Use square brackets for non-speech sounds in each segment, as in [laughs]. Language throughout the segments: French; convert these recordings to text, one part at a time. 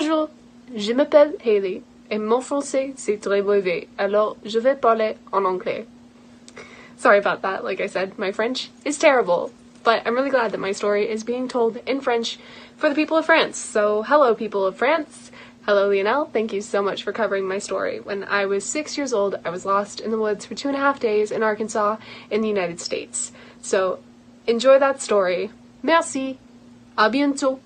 Bonjour, je m'appelle Haley et mon français c'est très mauvais, alors je vais parler en anglais. Sorry about that, like I said, my French is terrible, but I'm really glad that my story is being told in French for the people of France. So, hello, people of France. Hello, Lionel. Thank you so much for covering my story. When I was six years old, I was lost in the woods for two and a half days in Arkansas in the United States. So, enjoy that story. Merci. À bientôt.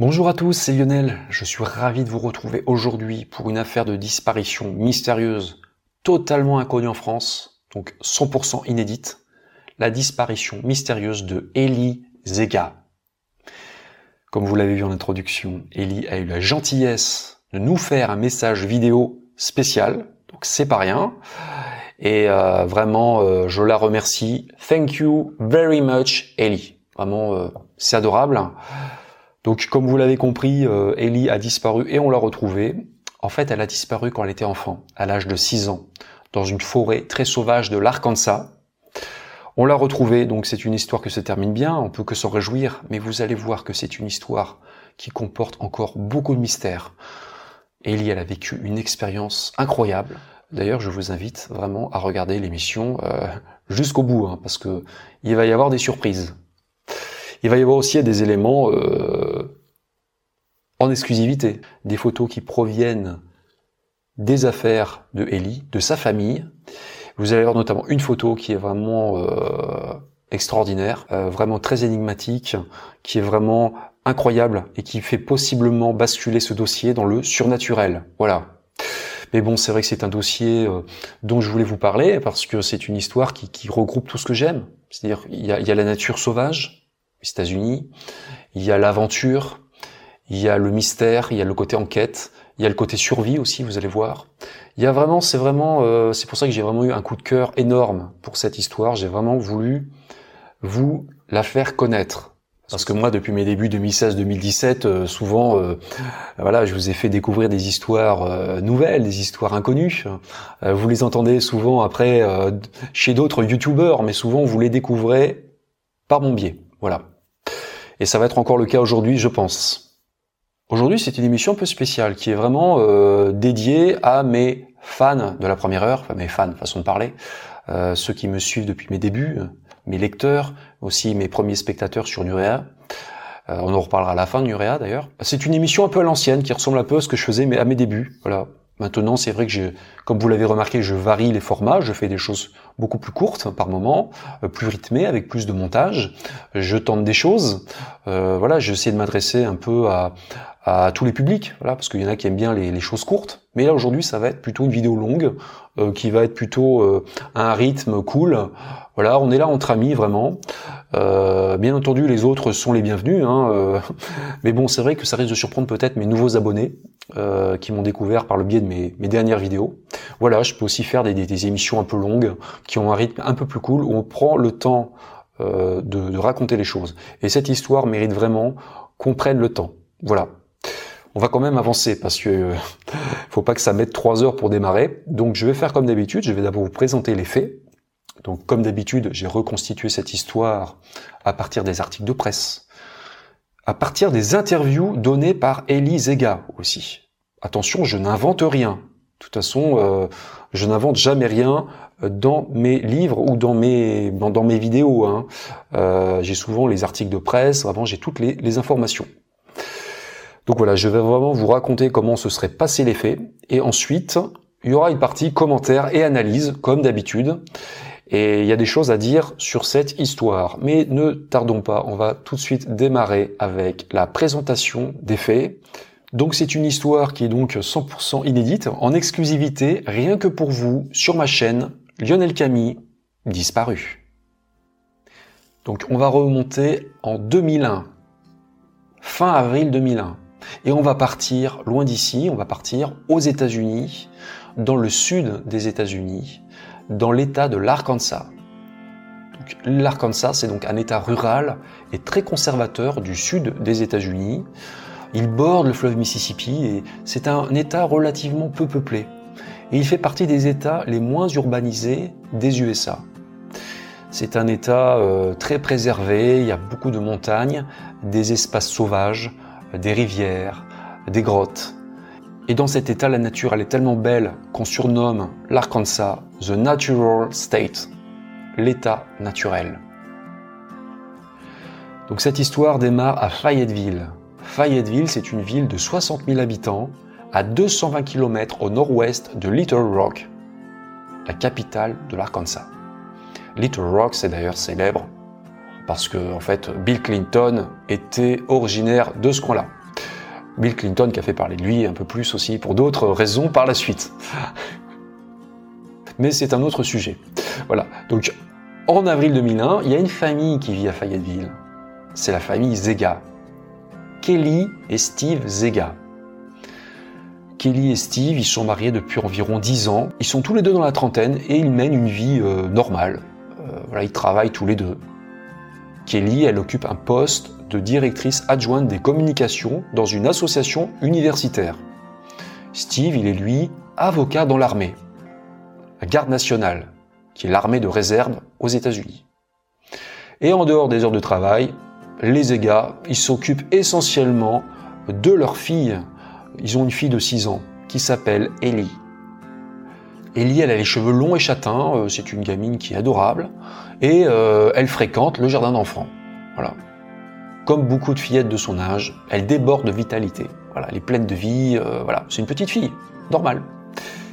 Bonjour à tous, c'est Lionel. Je suis ravi de vous retrouver aujourd'hui pour une affaire de disparition mystérieuse, totalement inconnue en France, donc 100% inédite. La disparition mystérieuse de Ellie Zega. Comme vous l'avez vu en introduction, Ellie a eu la gentillesse de nous faire un message vidéo spécial, donc c'est pas rien. Et euh, vraiment, euh, je la remercie. Thank you very much, Ellie. Vraiment, euh, c'est adorable. Donc, comme vous l'avez compris, Ellie a disparu et on l'a retrouvée. En fait, elle a disparu quand elle était enfant, à l'âge de 6 ans, dans une forêt très sauvage de l'Arkansas. On l'a retrouvée, donc c'est une histoire que se termine bien, on peut que s'en réjouir, mais vous allez voir que c'est une histoire qui comporte encore beaucoup de mystères. Ellie, elle a vécu une expérience incroyable. D'ailleurs, je vous invite vraiment à regarder l'émission euh, jusqu'au bout, hein, parce que il va y avoir des surprises. Il va y avoir aussi des éléments euh, en exclusivité, des photos qui proviennent des affaires de Ellie, de sa famille. Vous allez voir notamment une photo qui est vraiment euh, extraordinaire, euh, vraiment très énigmatique, qui est vraiment incroyable et qui fait possiblement basculer ce dossier dans le surnaturel. Voilà. Mais bon, c'est vrai que c'est un dossier euh, dont je voulais vous parler parce que c'est une histoire qui, qui, regroupe tout ce que j'aime. C'est-à-dire, il y a, il y a la nature sauvage, États-Unis, il y a l'aventure, il y a le mystère, il y a le côté enquête, il y a le côté survie aussi, vous allez voir. Il y a vraiment, c'est vraiment, euh, c'est pour ça que j'ai vraiment eu un coup de cœur énorme pour cette histoire. J'ai vraiment voulu vous la faire connaître. Parce que moi, depuis mes débuts 2016-2017, euh, souvent, euh, voilà, je vous ai fait découvrir des histoires euh, nouvelles, des histoires inconnues. vous les entendez souvent après chez d'autres youtubeurs, mais souvent vous les découvrez par mon biais. Voilà. Et ça va être encore le cas aujourd'hui, je pense. Aujourd'hui, c'est une émission un peu spéciale qui est vraiment dédiée à mes fans de la première heure, enfin mes fans, façon de parler, ceux qui me suivent depuis mes débuts, mes lecteurs, aussi mes premiers spectateurs sur Nurea. Euh, on en reparlera à la fin de Nurea d'ailleurs. C'est une émission un peu à l'ancienne qui ressemble un peu à ce que je faisais à mes débuts. Voilà. Maintenant, c'est vrai que je, comme vous l'avez remarqué, je varie les formats. Je fais des choses beaucoup plus courtes par moment, euh, plus rythmées, avec plus de montage. Je tente des choses. Euh, voilà, j'essaie de m'adresser un peu à, tous les publics, voilà, parce qu'il y en a qui aiment bien les, les choses courtes. Mais là aujourd'hui, ça va être plutôt une vidéo longue, euh, qui va être plutôt euh, un rythme cool. Voilà, on est là entre amis vraiment. Euh, bien entendu, les autres sont les bienvenus, hein, mais bon, c'est vrai que ça risque de surprendre peut-être mes nouveaux abonnés qui m'ont découvert par le biais de mes, mes, dernières vidéos. Voilà, je peux aussi faire des, des, émissions un peu longues, qui ont un rythme un peu plus cool, où on prend le temps de, de raconter les choses. Et cette histoire mérite vraiment qu'on prenne le temps. Voilà, on va quand même avancer parce que euh, faut pas que ça mette trois heures pour démarrer. Donc je vais faire comme d'habitude, je vais d'abord vous présenter les faits. Donc comme d'habitude, j'ai reconstitué cette histoire à partir des articles de presse, à partir des interviews données par Elie Zega aussi. Attention, je n'invente rien. De toute façon, euh, je n'invente jamais rien dans mes livres ou dans mes vidéos. Hein. Euh, j'ai souvent les articles de presse, vraiment j'ai toutes les informations. Donc voilà, je vais vraiment vous raconter comment se serait passé les faits. Et ensuite, il y aura une partie commentaires et analyse, comme d'habitude. Et il y a des choses à dire sur cette histoire. Mais ne tardons pas, on va tout de suite démarrer avec la présentation des faits. Donc c'est une histoire qui est donc 100% inédite, en exclusivité, rien que pour vous, sur ma chaîne, Lionel Camille, disparu. Donc on va remonter en 2001, fin avril 2001. Et on va partir loin d'ici, on va partir aux États-Unis, dans le sud des États-Unis, dans l'État de l'Arkansas. L'Arkansas, c'est donc un État rural et très conservateur du sud des États-Unis. Il borde le fleuve Mississippi et c'est un État relativement peu peuplé. Il fait partie des États les moins urbanisés des USA. C'est un État euh, très préservé, il y a beaucoup de montagnes, des espaces sauvages, des rivières, des grottes. Et dans cet état, la nature, elle est tellement belle qu'on surnomme l'Arkansas The Natural State, l'état naturel. Donc cette histoire démarre à Fayetteville. Fayetteville, c'est une ville de 60 000 habitants à 220 km au nord-ouest de Little Rock, la capitale de l'Arkansas. Little Rock, c'est d'ailleurs célèbre parce que en fait, Bill Clinton était originaire de ce coin-là. Bill Clinton qui a fait parler de lui un peu plus aussi pour d'autres raisons par la suite. Mais c'est un autre sujet. Voilà. Donc, en avril 2001, il y a une famille qui vit à Fayetteville. C'est la famille Zega. Kelly et Steve Zega. Kelly et Steve, ils sont mariés depuis environ 10 ans. Ils sont tous les deux dans la trentaine et ils mènent une vie euh, normale. Euh, ils travaillent tous les deux. Kelly, elle occupe un poste directrice adjointe des communications dans une association universitaire. Steve, il est lui avocat dans l'armée, la garde nationale, qui est l'armée de réserve aux États-Unis. Et en dehors des heures de travail, les égats, ils s'occupent essentiellement de leur fille. Ils ont une fille de 6 ans qui s'appelle Ellie. Ellie, elle a les cheveux longs et châtains, euh, c'est une gamine qui est adorable, et euh, elle fréquente le jardin d'enfants. Voilà. Comme beaucoup de fillettes de son âge, elle déborde de vitalité. Elle est pleine de vie, euh, voilà, c'est une petite fille, normale.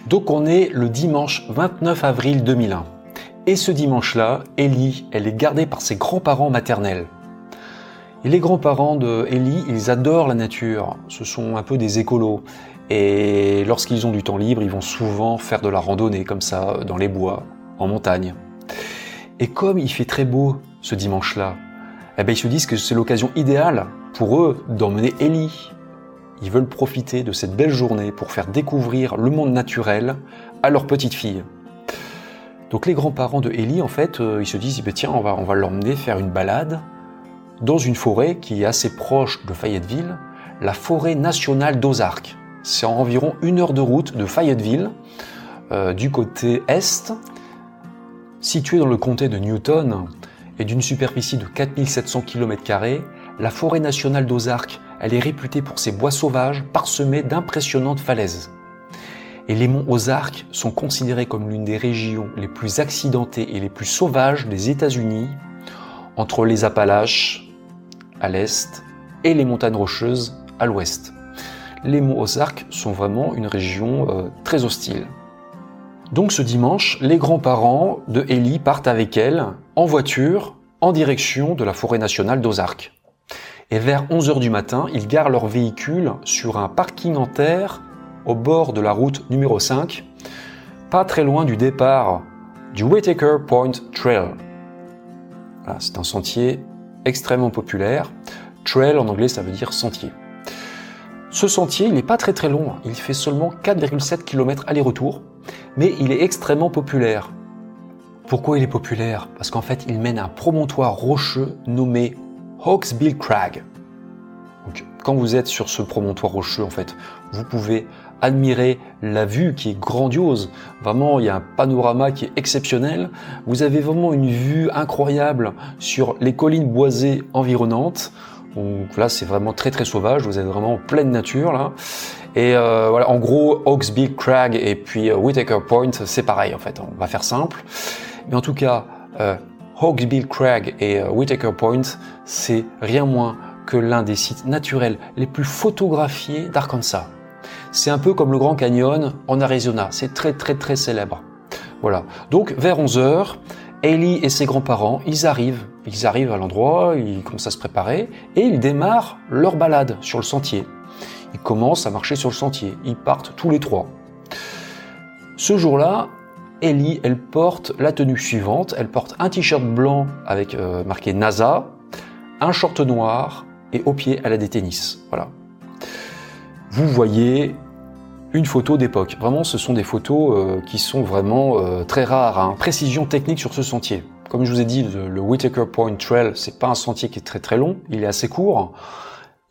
Donc on est le dimanche 29 avril 2001. Et ce dimanche-là, Ellie, elle est gardée par ses grands-parents maternels. Les grands-parents de Ellie, ils adorent la nature. Ce sont un peu des écolos. Et lorsqu'ils ont du temps libre, ils vont souvent faire de la randonnée comme ça, dans les bois, en montagne. Et comme il fait très beau ce dimanche-là, eh ben ils se disent que c'est l'occasion idéale pour eux d'emmener Ellie. Ils veulent profiter de cette belle journée pour faire découvrir le monde naturel à leur petite fille. Donc les grands-parents de Ellie, en fait, euh, ils se disent, eh ben, tiens, on va, on va l'emmener faire une balade dans une forêt qui est assez proche de Fayetteville, la forêt nationale d'Ozark. C'est environ une heure de route de Fayetteville, euh, du côté est, située dans le comté de Newton et d'une superficie de 4700 km, la forêt nationale d'Ozark, elle est réputée pour ses bois sauvages parsemés d'impressionnantes falaises. Et les monts Ozarks sont considérés comme l'une des régions les plus accidentées et les plus sauvages des États-Unis, entre les Appalaches à l'est et les montagnes rocheuses à l'ouest. Les monts Ozarks sont vraiment une région euh, très hostile. Donc ce dimanche, les grands-parents de Ellie partent avec elle en voiture en direction de la forêt nationale d'Ozark. Et vers 11h du matin, ils garent leur véhicule sur un parking en terre au bord de la route numéro 5, pas très loin du départ du Whitaker Point Trail. C'est un sentier extrêmement populaire. Trail en anglais, ça veut dire sentier. Ce sentier, il n'est pas très très long, il fait seulement 4,7 km aller-retour, mais il est extrêmement populaire. Pourquoi il est populaire? Parce qu'en fait, il mène un promontoire rocheux nommé Hawksbill Crag. Quand vous êtes sur ce promontoire rocheux, en fait, vous pouvez admirer la vue qui est grandiose. Vraiment, il y a un panorama qui est exceptionnel. Vous avez vraiment une vue incroyable sur les collines boisées environnantes. Donc là, c'est vraiment très très sauvage. Vous êtes vraiment en pleine nature là. Et euh, voilà, en gros, Oaksby Crag et puis euh, Whitaker Point, c'est pareil en fait. On va faire simple. Mais en tout cas, euh, Hawksbill Crag et euh, Whitaker Point, c'est rien moins que l'un des sites naturels les plus photographiés d'Arkansas. C'est un peu comme le Grand Canyon en Arizona, c'est très très très célèbre. Voilà. Donc vers 11h, Ellie et ses grands-parents, ils arrivent, ils arrivent à l'endroit, ils commencent à se préparer et ils démarrent leur balade sur le sentier. Ils commencent à marcher sur le sentier, ils partent tous les trois. Ce jour-là, Ellie, elle porte la tenue suivante, elle porte un t-shirt blanc avec euh, marqué NASA, un short noir et au pied elle a des tennis. Voilà. Vous voyez une photo d'époque. Vraiment, ce sont des photos euh, qui sont vraiment euh, très rares. Hein. Précision technique sur ce sentier. Comme je vous ai dit, le, le Whitaker Point Trail, c'est pas un sentier qui est très très long, il est assez court.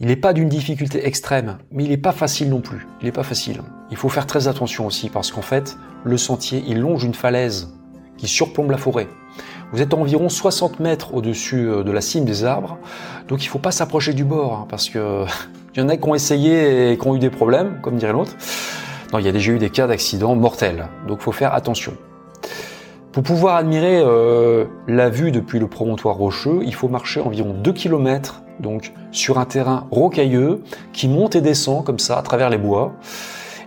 Il n'est pas d'une difficulté extrême, mais il n'est pas facile non plus. Il n'est pas facile. Il faut faire très attention aussi parce qu'en fait, le sentier, il longe une falaise qui surplombe la forêt. Vous êtes environ 60 mètres au-dessus euh, de la cime des arbres, donc il ne faut pas s'approcher du bord hein, parce que [laughs] Il y en a qui ont essayé et qui ont eu des problèmes, comme dirait l'autre. Non, il y a déjà eu des cas d'accidents mortels, donc faut faire attention. Pour pouvoir admirer euh, la vue depuis le promontoire rocheux, il faut marcher environ 2 km donc sur un terrain rocailleux qui monte et descend comme ça à travers les bois.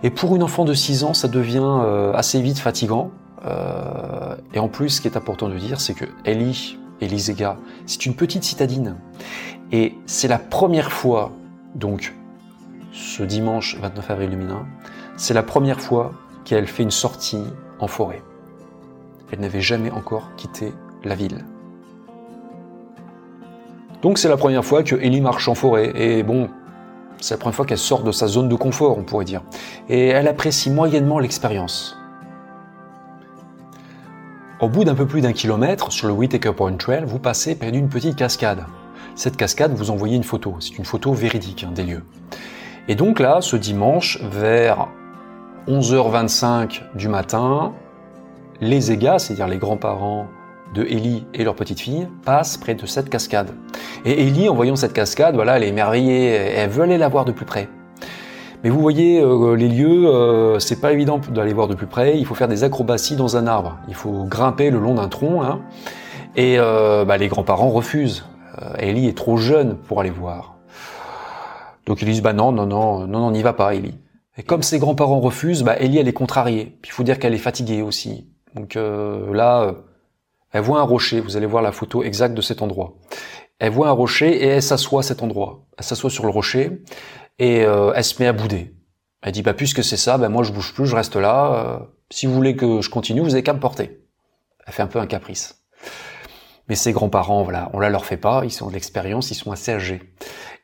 Et pour une enfant de 6 ans, ça devient euh, assez vite fatigant. Euh, et en plus, ce qui est important de dire, c'est que Ellie, Elisega, c'est une petite citadine. Et c'est la première fois, donc ce dimanche 29 avril 2001, c'est la première fois qu'elle fait une sortie en forêt. Elle n'avait jamais encore quitté la ville. Donc c'est la première fois que Ellie marche en forêt. Et bon, c'est la première fois qu'elle sort de sa zone de confort, on pourrait dire. Et elle apprécie moyennement l'expérience. Au bout d'un peu plus d'un kilomètre, sur le Whitaker Point Trail, vous passez près d'une petite cascade. Cette cascade, vous envoyez une photo. C'est une photo véridique hein, des lieux. Et donc là, ce dimanche, vers 11h25 du matin, les égas, c'est-à-dire les grands-parents de Ellie et leur petite fille, passent près de cette cascade. Et Ellie, en voyant cette cascade, voilà, elle est émerveillée, elle veut aller la voir de plus près. Mais vous voyez, euh, les lieux, euh, c'est pas évident d'aller voir de plus près. Il faut faire des acrobaties dans un arbre. Il faut grimper le long d'un tronc, hein. Et euh, bah, les grands-parents refusent. Ellie est trop jeune pour aller voir. Donc ils disent bah non, non, non, non, on n'y va pas, Ellie. Et comme ses grands-parents refusent, bah Ellie elle est contrariée. Puis il faut dire qu'elle est fatiguée aussi. Donc là, elle voit un rocher. Vous allez voir la photo exacte de cet endroit. Elle voit un rocher et elle s'assoit cet endroit. Elle s'assoit sur le rocher et euh, elle se met à bouder. Elle dit bah puisque c'est ça, ben moi je bouge plus, je reste là. Euh, si vous voulez que je continue, vous avez qu'à me porter. Elle fait un peu un caprice. Mais ses grands-parents, voilà, on la leur fait pas, ils ont de l'expérience, ils sont assez âgés.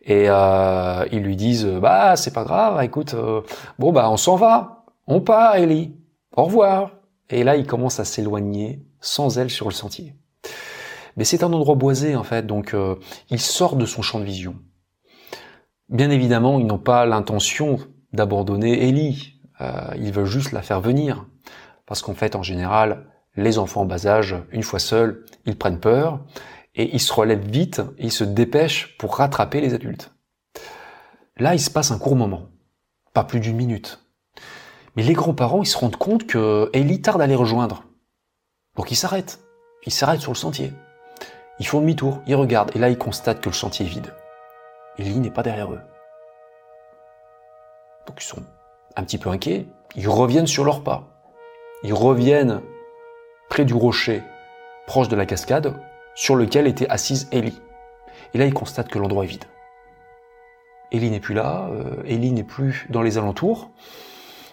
Et euh, ils lui disent bah c'est pas grave, écoute, euh, bon bah on s'en va, on part Ellie, au revoir. Et là il commence à s'éloigner sans elle sur le sentier. Mais c'est un endroit boisé en fait, donc euh, il sort de son champ de vision. Bien évidemment, ils n'ont pas l'intention d'abandonner Ellie. Euh, ils veulent juste la faire venir. Parce qu'en fait, en général, les enfants en bas âge, une fois seuls, ils prennent peur et ils se relèvent vite et ils se dépêchent pour rattraper les adultes. Là, il se passe un court moment. Pas plus d'une minute. Mais les grands-parents, ils se rendent compte que Ellie tarde à les rejoindre. Donc ils s'arrêtent. Ils s'arrêtent sur le sentier. Ils font demi-tour, ils regardent, et là ils constatent que le sentier est vide. Ellie n'est pas derrière eux. Donc ils sont un petit peu inquiets, ils reviennent sur leurs pas. Ils reviennent près du rocher, proche de la cascade, sur lequel était assise Ellie. Et là ils constatent que l'endroit est vide. Ellie n'est plus là, euh, Ellie n'est plus dans les alentours.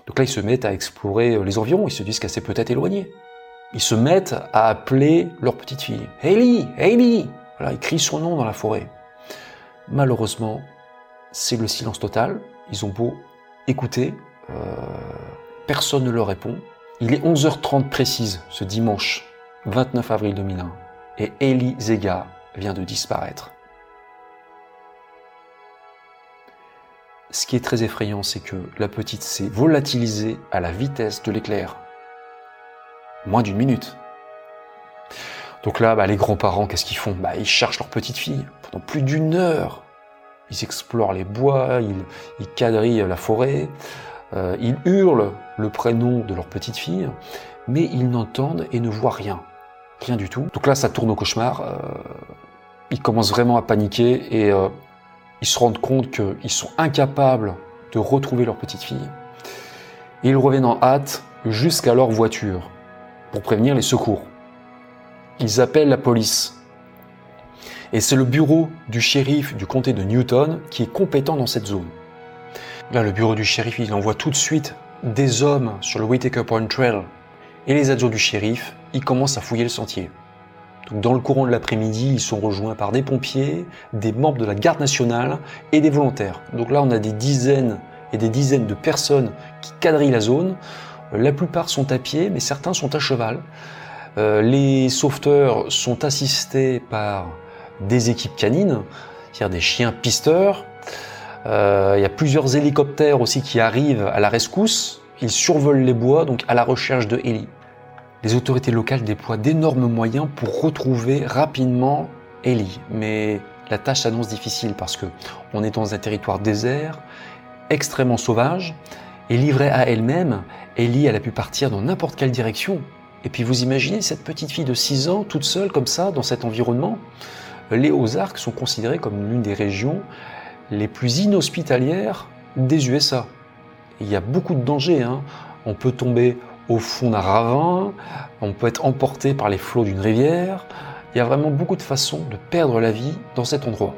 Donc là ils se mettent à explorer euh, les environs, ils se disent qu'elle s'est peut-être éloignée. Ils se mettent à appeler leur petite fille. Hailey, Hailey Voilà, ils crient son nom dans la forêt. Malheureusement, c'est le silence total. Ils ont beau écouter, euh, personne ne leur répond. Il est 11h30 précise ce dimanche 29 avril 2001 et Ellie Zega vient de disparaître. Ce qui est très effrayant, c'est que la petite s'est volatilisée à la vitesse de l'éclair moins d'une minute. Donc là, bah, les grands-parents, qu'est-ce qu'ils font? Bah, Ils cherchent leur petite fille pendant plus d'une heure. Ils explorent les bois, ils, quadrillent la forêt, euh, ils hurlent le prénom de leur petite fille, mais ils n'entendent et ne voient rien. Rien du tout. Donc là, ça tourne au cauchemar. Euh, ils commencent vraiment à paniquer et euh, ils se rendent compte qu'ils sont incapables de retrouver leur petite fille. Ils reviennent en hâte jusqu'à leur voiture pour prévenir les secours. Ils appellent la police. Et c'est le bureau du shérif du comté de Newton qui est compétent dans cette zone. Là, le bureau du shérif, il envoie tout de suite des hommes sur le Whitaker Point Trail. Et les adjoints du shérif, ils commencent à fouiller le sentier. Dans le courant de l'après-midi, ils sont rejoints par des pompiers, des membres de la garde nationale et des volontaires. Donc là, on a des dizaines et des dizaines de personnes qui quadrillent la zone. La plupart sont à pied, mais certains sont à cheval. Euh, les sauveteurs sont assistés par des équipes canines, c'est-à-dire des chiens pisteurs. Euh, il y a plusieurs hélicoptères aussi qui arrivent à la rescousse. Ils survolent les bois, donc à la recherche de Ellie. Les autorités locales déploient d'énormes moyens pour retrouver rapidement Ellie. Mais la tâche s'annonce difficile parce que on est dans un territoire désert, extrêmement sauvage, et livrée à elle-même, Ellie, elle a pu partir dans n'importe quelle direction. Et puis vous imaginez cette petite fille de 6 ans, toute seule comme ça, dans cet environnement Les Ozarks sont considérés comme l'une des régions les plus inhospitalières des USA. Il y a beaucoup de dangers. Hein. On peut tomber au fond d'un ravin, on peut être emporté par les flots d'une rivière. Il y a vraiment beaucoup de façons de perdre la vie dans cet endroit.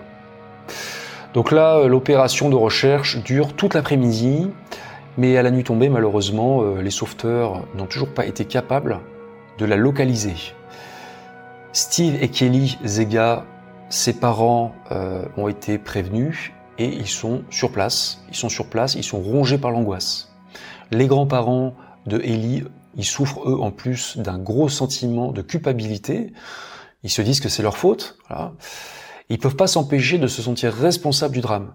Donc là, l'opération de recherche dure toute l'après-midi, mais à la nuit tombée, malheureusement, euh, les sauveteurs n'ont toujours pas été capables de la localiser. Steve et Kelly Zega, ses parents, euh, ont été prévenus et ils sont sur place. Ils sont sur place, ils sont rongés par l'angoisse. Les grands-parents de Ellie, ils souffrent eux en plus d'un gros sentiment de culpabilité. Ils se disent que c'est leur faute. Voilà. Ils peuvent pas s'empêcher de se sentir responsables du drame.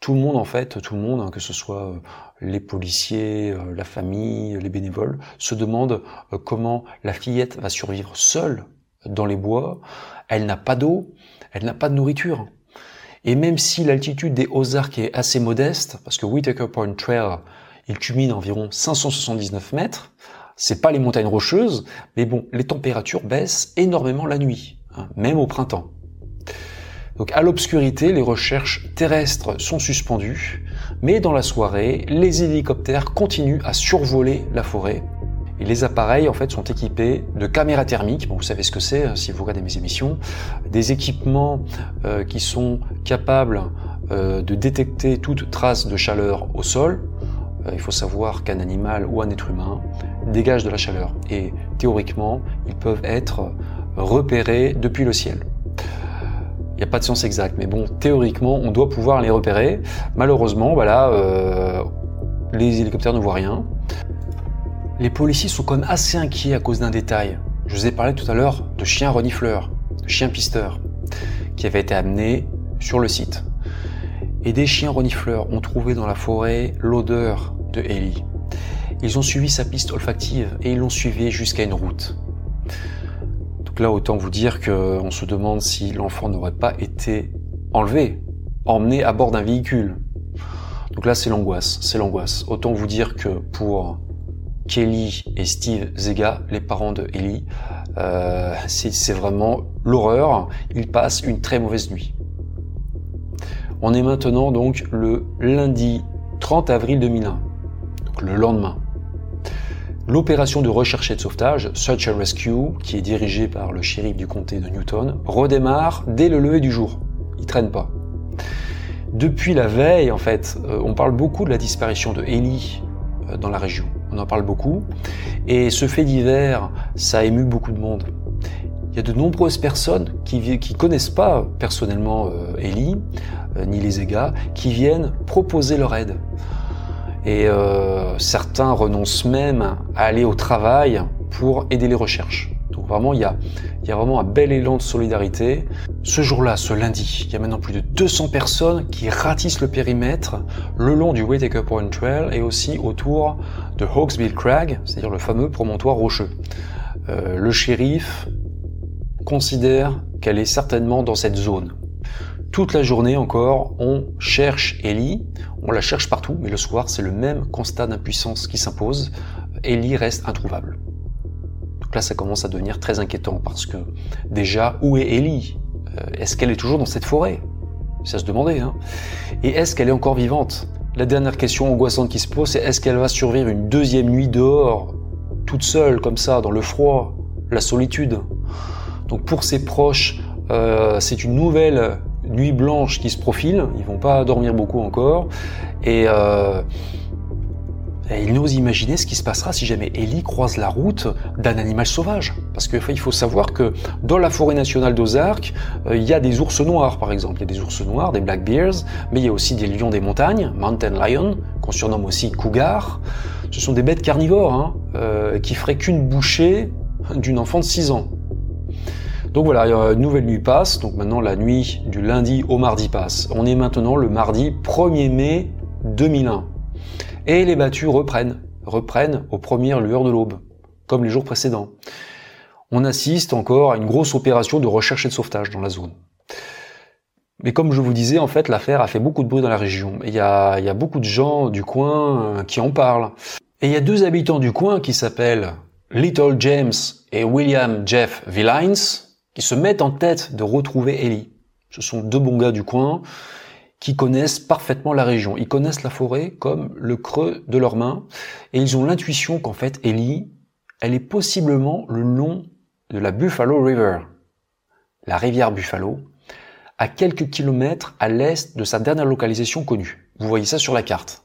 Tout le monde en fait, tout le monde, hein, que ce soit euh, les policiers, euh, la famille, les bénévoles, se demande euh, comment la fillette va survivre seule dans les bois. Elle n'a pas d'eau, elle n'a pas de nourriture. Et même si l'altitude des Ozarks est assez modeste, parce que Whitaker Point Trail, il culmine environ 579 mètres, c'est pas les montagnes rocheuses, mais bon, les températures baissent énormément la nuit, hein, même au printemps. Donc à l'obscurité, les recherches terrestres sont suspendues, mais dans la soirée, les hélicoptères continuent à survoler la forêt et les appareils en fait sont équipés de caméras thermiques. Vous savez ce que c'est hein, si vous regardez mes émissions. Des équipements euh, qui sont capables euh, de détecter toute trace de chaleur au sol. Euh, il faut savoir qu'un animal ou un être humain dégage de la chaleur et théoriquement ils peuvent être repérés depuis le ciel. Il n'y a pas de science exacte, mais bon, théoriquement, on doit pouvoir les repérer. Malheureusement, voilà, les hélicoptères ne voient rien. Les policiers sont quand même assez inquiets à cause d'un détail. Je vous ai parlé tout à l'heure de chiens renifleurs, de chiens pisteurs, qui avaient été amenés sur le site. Et des chiens renifleurs ont trouvé dans la forêt l'odeur de Ellie. Ils ont suivi sa piste olfactive et ils l'ont suivi jusqu'à une route. Donc là, autant vous dire qu'on se demande si l'enfant n'aurait pas été enlevé, emmené à bord d'un véhicule. Donc là, c'est l'angoisse, c'est l'angoisse. Autant vous dire que pour Kelly et Steve Zega, les parents de Ellie. Euh, c'est vraiment l'horreur. Ils passent une très mauvaise nuit. On est maintenant donc le lundi 30 avril 2001, donc le lendemain. L'opération de recherche et de sauvetage, Search and Rescue, qui est dirigée par le shérif du comté de Newton, redémarre dès le lever du jour. Il traîne pas. Depuis la veille, en fait, euh, on parle beaucoup de la disparition de Ellie euh, dans la région on en parle beaucoup. Et ce fait divers, ça a ému beaucoup de monde. Il y a de nombreuses personnes qui ne connaissent pas personnellement euh, Ellie, euh, ni les EGA, qui viennent proposer leur aide. Et euh, certains renoncent même à aller au travail pour aider les recherches. Donc vraiment, il y a, vraiment un bel élan de solidarité. Ce jour-là, ce lundi, il y a maintenant plus de 200 personnes qui ratissent le périmètre le long du Whitaker Point Trail et aussi autour de Hawksbill Crag, c'est-à-dire le fameux promontoire rocheux. Euh, le shérif considère qu'elle est certainement dans cette zone. Toute la journée encore, on cherche Ellie, on la cherche partout, mais le soir, c'est le même constat d'impuissance qui s'impose. Ellie reste introuvable. Donc là, ça commence à devenir très inquiétant parce que déjà, où est Ellie? Euh, Est-ce qu'elle est toujours dans cette forêt? À se demander. Hein Et est-ce qu'elle est encore vivante? La dernière question angoissante qui se pose, c'est est-ce qu'elle va survivre une deuxième nuit dehors, toute seule comme ça, dans le froid, la solitude? Donc pour ses proches, euh, c'est une nouvelle nuit blanche qui se profile. Ils vont pas dormir beaucoup encore. Et euh, et il n'ose imaginer ce qui se passera si jamais Ellie croise la route d'un animal sauvage. Parce qu'il faut savoir que dans la forêt nationale d'Ozark, euh, il y a des ours noirs par exemple. Il y a des ours noirs, des black bears, mais il y a aussi des lions des montagnes, mountain lion, qu'on surnomme aussi cougar. Ce sont des bêtes carnivores hein, euh, qui feraient qu'une bouchée d'une enfant de 6 ans. Donc voilà, une nouvelle nuit passe, donc maintenant la nuit du lundi au mardi passe. On est maintenant le mardi 1er mai 2001 et les battues reprennent, reprennent aux premières lueurs de l'aube, comme les jours précédents. On assiste encore à une grosse opération de recherche et de sauvetage dans la zone. Mais comme je vous disais, en fait, l'affaire a fait beaucoup de bruit dans la région. Il y a, il y a beaucoup de gens du coin euh, qui en parlent. Et il y a deux habitants du coin qui s'appellent Little James et William Jeff Villains qui se mettent en tête de retrouver Ellie. Ce sont deux bons gars du coin qui connaissent parfaitement la région. Ils connaissent la forêt comme le creux de leurs mains et ils ont l'intuition qu'en fait Ellie, elle est possiblement le long de la Buffalo River, la rivière Buffalo, à quelques kilomètres à l'est de sa dernière localisation connue. Vous voyez ça sur la carte.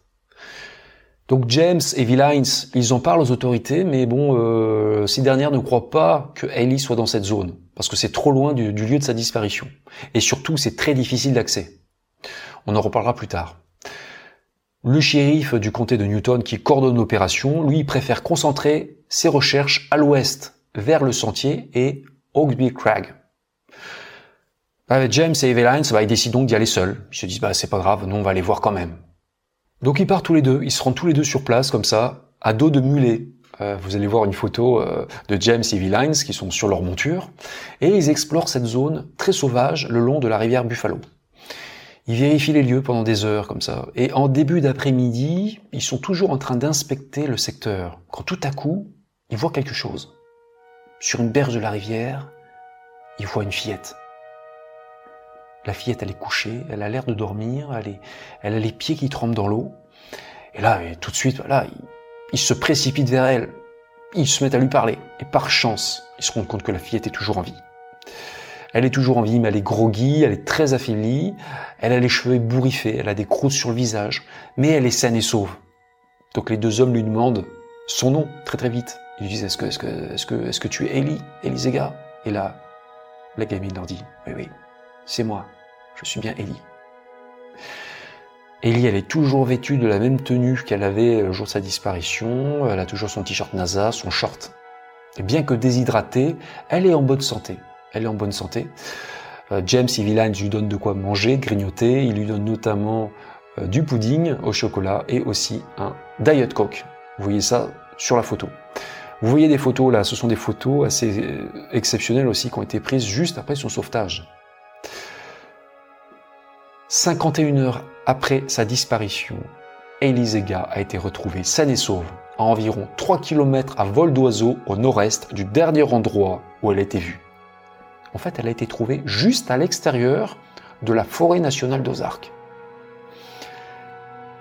Donc James et Villains, ils en parlent aux autorités, mais bon, euh, ces dernières ne croient pas que Ellie soit dans cette zone, parce que c'est trop loin du, lieu de sa disparition. Et surtout, c'est très difficile d'accès. On en reparlera plus tard. Le shérif du comté de Newton qui coordonne l'opération, lui, préfère concentrer ses recherches à l'ouest, vers le sentier et Oaksby Crag. Avec James et Evelyn, bah, ils décident donc d'y aller seuls. Ils se disent, bah, c'est pas grave, nous, on va aller voir quand même. Donc, ils partent tous les deux. Ils se rendent tous les deux sur place, comme ça, à dos de mulet. Euh, vous allez voir une photo euh, de James et Evelyn qui sont sur leur monture. Et ils explorent cette zone très sauvage le long de la rivière Buffalo. Ils vérifient les lieux pendant des heures, comme ça. Et en début d'après-midi, ils sont toujours en train d'inspecter le secteur. Quand tout à coup, ils voient quelque chose. Sur une berge de la rivière, ils voient une fillette. La fillette, elle est couchée, elle a l'air de dormir, elle, est, elle a les pieds qui tremblent dans l'eau. Et là, tout de suite, voilà, ils, se précipitent vers elle. Ils se mettent à lui parler. Et par chance, ils se rendent compte que la fillette est toujours en vie. Elle est toujours en vie, mais elle est groggy, elle est très affaiblie, elle a les cheveux bourriffés, elle a des croûtes sur le visage, mais elle est saine et sauve. Donc les deux hommes lui demandent son nom très très vite. Ils lui disent est-ce que, est-ce que, est-ce que, est-ce que tu es Ellie, Ellie Zega Et là, la gamine leur dit oui oui, c'est moi je suis bien Ellie. Ellie, elle est toujours vêtue de la même tenue qu'elle avait le jour de sa disparition. Elle a toujours son t-shirt NASA, son short. Et bien que déshydratée, elle est en bonne santé. Elle est en bonne santé. Euh, James lui donnent de quoi manger, grignoter. Il lui donne notamment euh, du pudding au chocolat et aussi un Diet Coke. Vous voyez ça sur la photo. Vous voyez des photos là, ce sont des photos assez euh, exceptionnelles aussi qui ont été prises juste après son sauvetage. 51 heures après sa disparition, Elisega a été retrouvée saine et sauve à environ 3 km à vol d'oiseau au nord-est du dernier endroit où elle a été vue. En fait, elle a été trouvée juste à l'extérieur de la forêt nationale d'Ozark.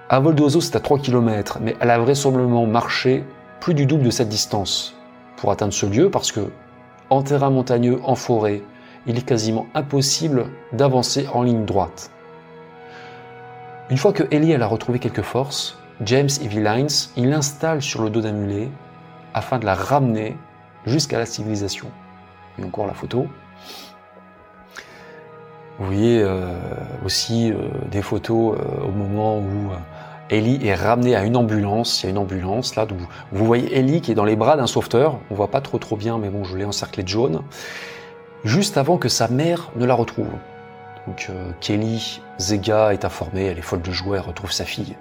À vol d'oiseau, c'est à 3 km, mais elle a vraisemblablement marché plus du double de cette distance pour atteindre ce lieu parce que, en terrain montagneux, en forêt, il est quasiment impossible d'avancer en ligne droite. Une fois que Ellie a retrouvé quelques forces, James et Villains, il l'installe sur le dos d'un mulet afin de la ramener jusqu'à la civilisation. Et encore la photo. Vous voyez euh, aussi euh, des photos euh, au moment où Ellie est ramenée à une ambulance. Il y a une ambulance là, vous voyez Ellie qui est dans les bras d'un sauveteur. On voit pas trop trop bien, mais bon, je l'ai encerclé de jaune. Juste avant que sa mère ne la retrouve. Donc euh, Kelly Zega est informée, elle est folle de joie, elle retrouve sa fille.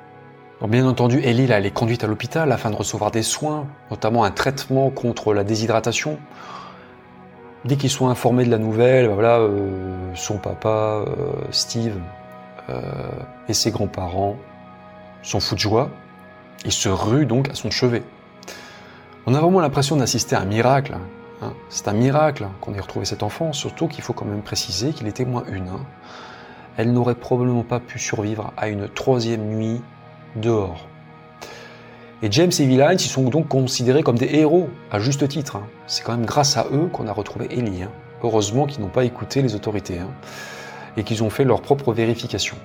bien entendu, Ellie elle est conduite à l'hôpital afin de recevoir des soins, notamment un traitement contre la déshydratation. Dès qu'ils sont informés de la nouvelle, voilà, euh, son papa, euh, Steve, et ses grands-parents sont fous de joie. Ils se ruent donc à son chevet. On a vraiment l'impression d'assister à un miracle. Hein. C'est un miracle qu'on ait retrouvé cet enfant, surtout qu'il faut quand même préciser qu'il était moins une. Hein. Elle n'aurait probablement pas pu survivre à une troisième nuit dehors. Et James et Villain, ils sont donc considérés comme des héros, à juste titre. Hein. C'est quand même grâce à eux qu'on a retrouvé Ellie. Heureusement qu'ils n'ont pas écouté les autorités et qu'ils ont fait leur propre vérification.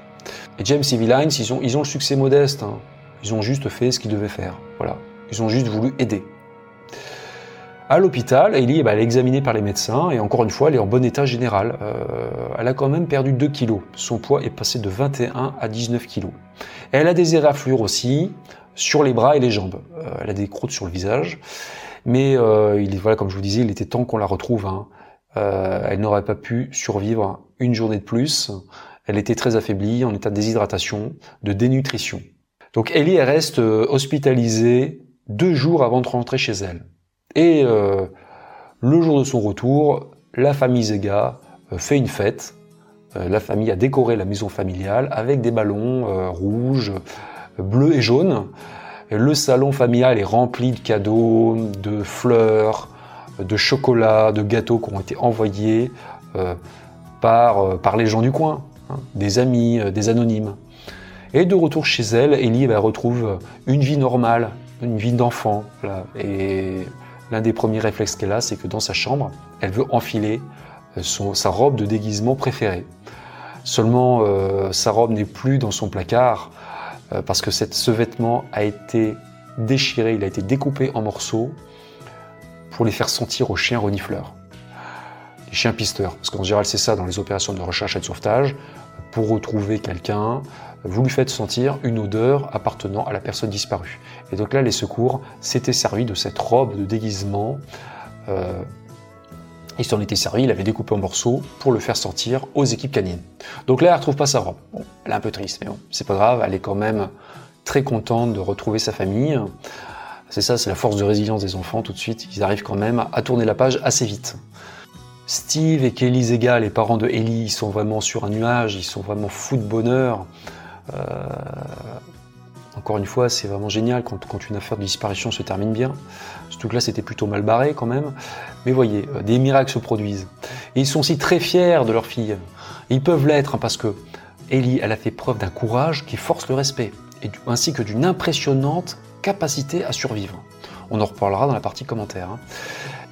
Et James et Villain, ils ont, ils ont le succès modeste. Ils ont juste fait ce qu'ils devaient faire. Voilà. Ils ont juste voulu aider. À l'hôpital, Ellie bah, elle est examinée par les médecins et encore une fois, elle est en bon état général. Euh, elle a quand même perdu 2 kilos. Son poids est passé de 21 à 19 kilos. elle a des éraflures aussi sur les bras et les jambes. Euh, elle a des croûtes sur le visage. Mais euh, il, voilà, comme je vous disais, il était temps qu'on la retrouve. Hein. elle n'aurait pas pu survivre une journée de plus. Elle était très affaiblie, en état de déshydratation, de dénutrition. Donc Ellie, elle reste hospitalisée deux jours avant de rentrer chez elle. Et euh, le jour de son retour, la famille Zega euh, fait une fête euh, la famille a décoré la maison familiale avec des ballons rouges, bleus et jaunes. Le salon familial est rempli de cadeaux, de fleurs, de chocolat, de gâteaux qui ont été envoyés par, par les gens du coin, hein, des amis, des anonymes. Et de retour chez elle, Ellie bah, retrouve une vie normale, une vie d'enfant. L'un des premiers réflexes qu'elle a, c'est que dans sa chambre, elle veut enfiler sa robe de déguisement préférée. Seulement, euh, sa robe n'est plus dans son placard euh, parce que ce vêtement a été déchiré, il a été découpé en morceaux pour les faire sentir aux chiens renifleurs. Les chiens pisteurs, parce qu'en général c'est ça dans les opérations de recherche et de sauvetage. Pour retrouver quelqu'un, vous lui faites sentir une odeur appartenant à la personne disparue. Et donc là, les secours s'étaient servis de cette robe de déguisement euh, il s'en était servi, il avait découpé en morceaux pour le faire sortir aux équipes canines. Donc là, elle ne retrouve pas sa robe. Bon, elle est un peu triste, mais bon, c'est pas grave, elle est quand même très contente de retrouver sa famille. C'est ça, c'est la force de résilience des enfants, tout de suite, ils arrivent quand même à tourner la page assez vite. Steve et Kelly Zega, les parents de Ellie, ils sont vraiment sur un nuage, ils sont vraiment fous de bonheur. Euh, encore une fois, c'est vraiment génial quand, une affaire de disparition se termine bien. Surtout que là, c'était plutôt mal barré quand même. Mais voyez, euh, des miracles se produisent. Et ils sont aussi très fiers de leur fille. ils peuvent l'être hein, parce que Ellie, elle a fait preuve d'un courage qui force le respect, ainsi que d'une impressionnante capacité à survivre. On en reparlera dans la partie commentaire. Hein.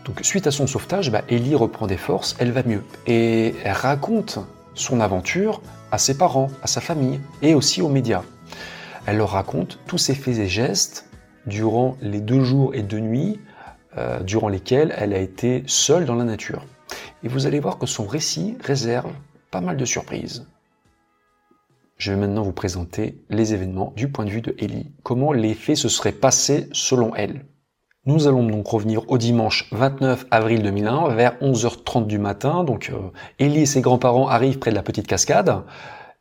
Donc, suite à son sauvetage, bah, Ellie reprend des forces, elle va mieux. Et elle raconte son aventure à ses parents, à sa famille et aussi aux médias. Elle leur raconte tous ses faits et gestes durant les deux jours et deux nuits euh, durant lesquels elle a été seule dans la nature. Et vous allez voir que son récit réserve pas mal de surprises. Je vais maintenant vous présenter les événements du point de vue de Ellie, comment les faits se seraient passés selon elle. Nous allons donc revenir au dimanche 29 avril 2001 vers 11h30 du matin. Donc euh, Ellie et ses grands-parents arrivent près de la petite cascade.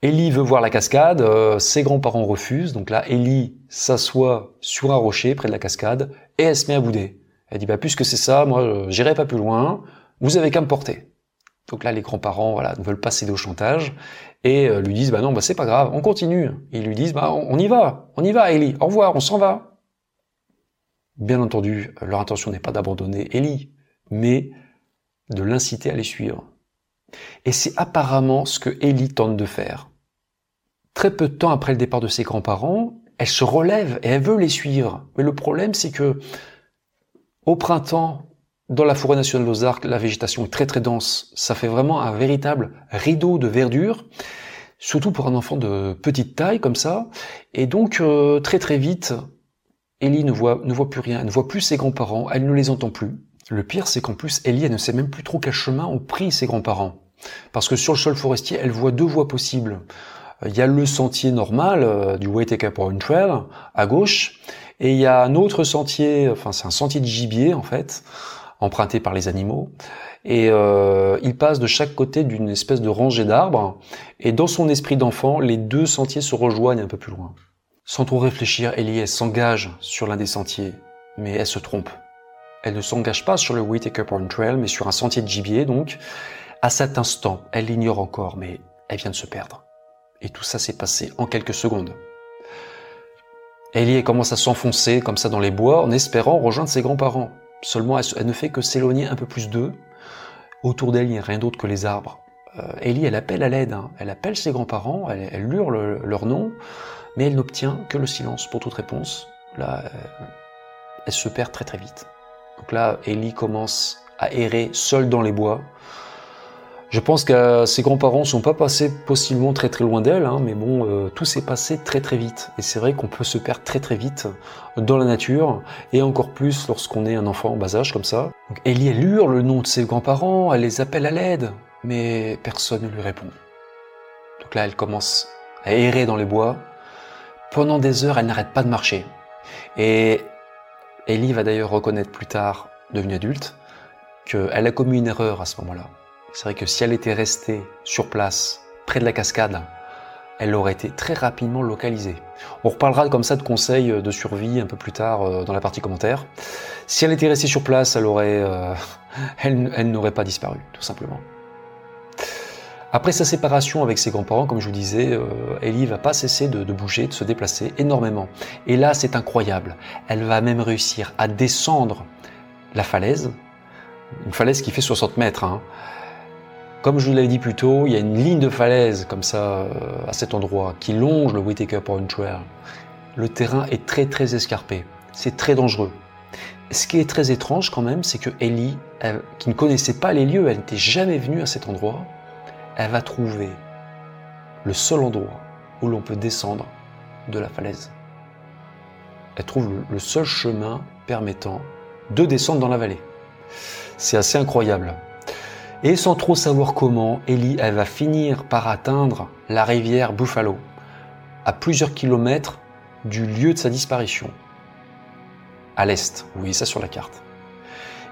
Ellie veut voir la cascade, euh, ses grands-parents refusent, donc là Ellie s'assoit sur un rocher près de la cascade et elle se met à bouder. Elle dit bah puisque c'est ça, moi euh, j'irai pas plus loin, vous avez qu'à me porter. Donc là les grands-parents voilà ne veulent pas céder au chantage et euh, lui disent bah non bah c'est pas grave, on continue. Ils lui disent bah on, y va, on y va Ellie, au revoir, on s'en va. Bien entendu, leur intention n'est pas d'abandonner Ellie, mais de l'inciter à les suivre. Et c'est apparemment ce que Ellie tente de faire. Très peu de temps après le départ de ses grands-parents, elle se relève et elle veut les suivre. Mais le problème, c'est que au printemps, dans la forêt nationale d'Ozark, la végétation est très très dense. Ça fait vraiment un véritable rideau de verdure, surtout pour un enfant de petite taille comme ça. Et donc euh, très très vite, Ellie ne voit, ne voit plus rien, elle ne voit plus ses grands-parents, elle ne les entend plus. Le pire, c'est qu'en plus, Ellie, elle ne sait même plus trop quel chemin ont pris ses grands-parents. Parce que sur le sol forestier, elle voit deux voies possibles. Il y a le sentier normal euh, du Waitakere Point Trail à gauche, et il y a un autre sentier, enfin c'est un sentier de gibier en fait, emprunté par les animaux, et euh, il passe de chaque côté d'une espèce de rangée d'arbres, et dans son esprit d'enfant, les deux sentiers se rejoignent un peu plus loin. Sans trop réfléchir, Ellie s'engage sur l'un des sentiers, mais elle se trompe. Elle ne s'engage pas sur le Whitaker Point Trail, mais sur un sentier de gibier donc. À cet instant, elle l'ignore encore, mais elle vient de se perdre. Et tout ça s'est passé en quelques secondes. Ellie commence à s'enfoncer comme ça dans les bois en espérant rejoindre ses grands-parents. Seulement, elle, ne fait que s'éloigner un peu plus d'eux. Autour d'elle, il n'y a rien d'autre que les arbres. Euh, Ellie, elle appelle à l'aide. Hein. Elle appelle ses grands-parents, elle, hurle leur nom, mais elle n'obtient que le silence pour toute réponse. Là, elle se perd très très vite. Donc là, Ellie commence à errer seule dans les bois. Je pense que ses grands-parents sont pas passés possiblement très très loin d'elle, hein, mais bon, euh, tout s'est passé très très vite. Et c'est vrai qu'on peut se perdre très très vite dans la nature, et encore plus lorsqu'on est un enfant en bas âge comme ça. Donc Ellie, elle hurle le nom de ses grands-parents, elle les appelle à l'aide, mais personne ne lui répond. Donc là, elle commence à errer dans les bois. Pendant des heures, elle n'arrête pas de marcher. Et Ellie va d'ailleurs reconnaître plus tard, devenue adulte, qu'elle a commis une erreur à ce moment-là. C'est vrai que si elle était restée sur place, près de la cascade, elle aurait été très rapidement localisée. On reparlera comme ça de conseils de survie un peu plus tard euh, dans la partie commentaire. Si elle était restée sur place, elle aurait, euh, [laughs] elle, n'aurait pas disparu, tout simplement. Après sa séparation avec ses grands-parents, comme je vous disais, euh, Ellie va pas cesser de, de, bouger, de se déplacer énormément. Et là, c'est incroyable. Elle va même réussir à descendre la falaise, une falaise qui fait 60 mètres. Hein. Comme je vous l'avais dit plus tôt, il y a une ligne de falaise comme ça euh, à cet endroit qui longe le Whitaker Point Trail. Le terrain est très très escarpé. C'est très dangereux. Ce qui est très étrange quand même, c'est que Ellie, qui ne connaissait pas les lieux, elle n'était jamais venue à cet endroit, elle va trouver le seul endroit où l'on peut descendre de la falaise. Elle trouve le seul chemin permettant de descendre dans la vallée. C'est assez incroyable. Et sans trop savoir comment, Ellie, va finir par atteindre la rivière Buffalo, à plusieurs kilomètres du lieu de sa disparition, à l'est. Vous voyez ça sur la carte.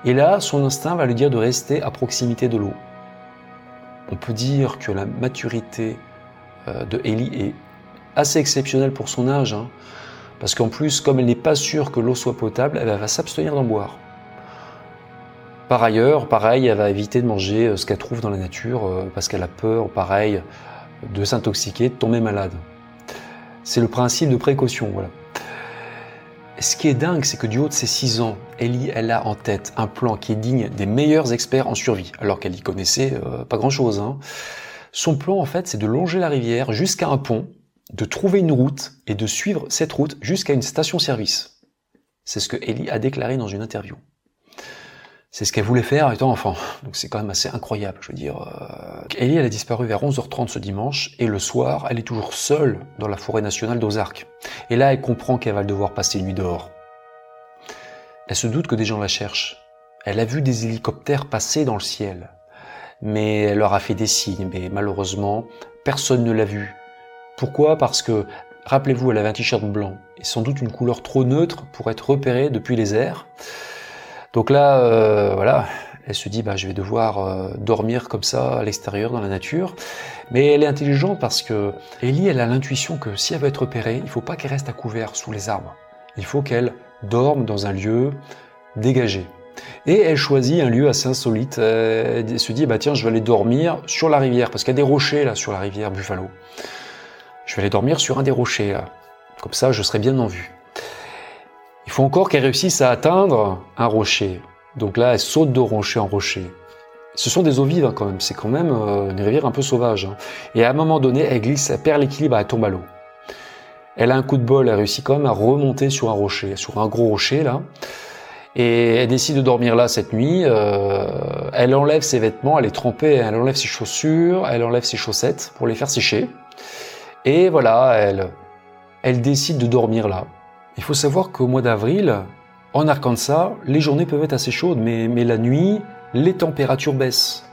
Et là, son instinct va lui dire de rester à proximité de l'eau. On peut dire que la maturité euh, de Ellie est assez exceptionnelle pour son âge, hein, parce qu'en plus, comme elle n'est pas sûre que l'eau soit potable, elle va s'abstenir d'en boire. Par ailleurs, pareil, elle va éviter de manger euh, ce qu'elle trouve dans la nature, euh, parce qu'elle a peur, pareil, de s'intoxiquer, de tomber malade. C'est le principe de précaution, voilà. Ce qui est dingue, c'est que du haut de ses 6 ans, Ellie, elle a en tête un plan qui est digne des meilleurs experts en survie, alors qu'elle y connaissait euh, pas grand-chose. Hein. Son plan, en fait, c'est de longer la rivière jusqu'à un pont, de trouver une route et de suivre cette route jusqu'à une station-service. C'est ce que Ellie a déclaré dans une interview. C'est ce qu'elle voulait faire étant enfant. Donc c'est quand même assez incroyable, je veux dire. Euh... Ellie, elle a disparu vers 11h30 ce dimanche, et le soir, elle est toujours seule dans la forêt nationale d'Ozark. Et là, elle comprend qu'elle va devoir passer nuit dehors. Elle se doute que des gens la cherchent. Elle a vu des hélicoptères passer dans le ciel. Mais elle leur a fait des signes, mais malheureusement, personne ne l'a vue. Pourquoi? Parce que, rappelez-vous, elle avait un t-shirt blanc, et sans doute une couleur trop neutre pour être repérée depuis les airs. Donc là, euh, voilà, elle se dit, bah, je vais devoir euh, dormir comme ça à l'extérieur dans la nature. Mais elle est intelligente parce que Ellie, elle a l'intuition que si elle veut être repérée, il faut pas qu'elle reste à couvert sous les arbres. Il faut qu'elle dorme dans un lieu dégagé. Et elle choisit un lieu assez insolite. Elle se dit, bah tiens, je vais aller dormir sur la rivière, parce qu'il y a des rochers là sur la rivière Buffalo. Je vais aller dormir sur un des rochers là. Comme ça, je serai bien en vue. Il faut encore qu'elle réussisse à atteindre un rocher. Donc là, elle saute de rocher en rocher. Ce sont des eaux vives hein, quand même, c'est quand même euh, une rivière un peu sauvage. Hein. Et à un moment donné, elle glisse, elle perd l'équilibre, elle tombe à l'eau. Elle a un coup de bol, elle réussit quand même à remonter sur un rocher, sur un gros rocher là. Et elle décide de dormir là cette nuit. Euh, elle enlève ses vêtements, elle est trempée, elle enlève ses chaussures, elle enlève ses chaussettes pour les faire sécher. Et voilà, elle, elle décide de dormir là. Il faut savoir qu'au mois d'avril, en Arkansas, les journées peuvent être assez chaudes, mais, mais la nuit, les températures baissent.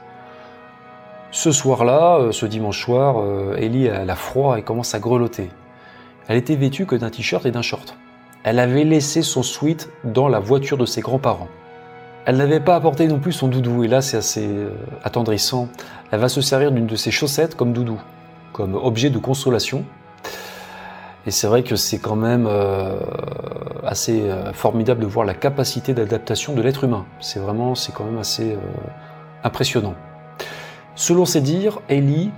Ce soir-là, euh, ce dimanche soir, euh, Ellie a froid et commence à grelotter. Elle était vêtue que d'un t-shirt et d'un short. Elle avait laissé son sweat dans la voiture de ses grands-parents. Elle n'avait pas apporté non plus son doudou, et là c'est assez euh, attendrissant. Elle va se servir d'une de ses chaussettes comme doudou, comme objet de consolation, et c'est vrai que c'est quand même euh, assez euh, formidable de voir la capacité d'adaptation de l'être humain. C'est vraiment, c'est quand même assez euh, impressionnant. Selon ses dires, Ellie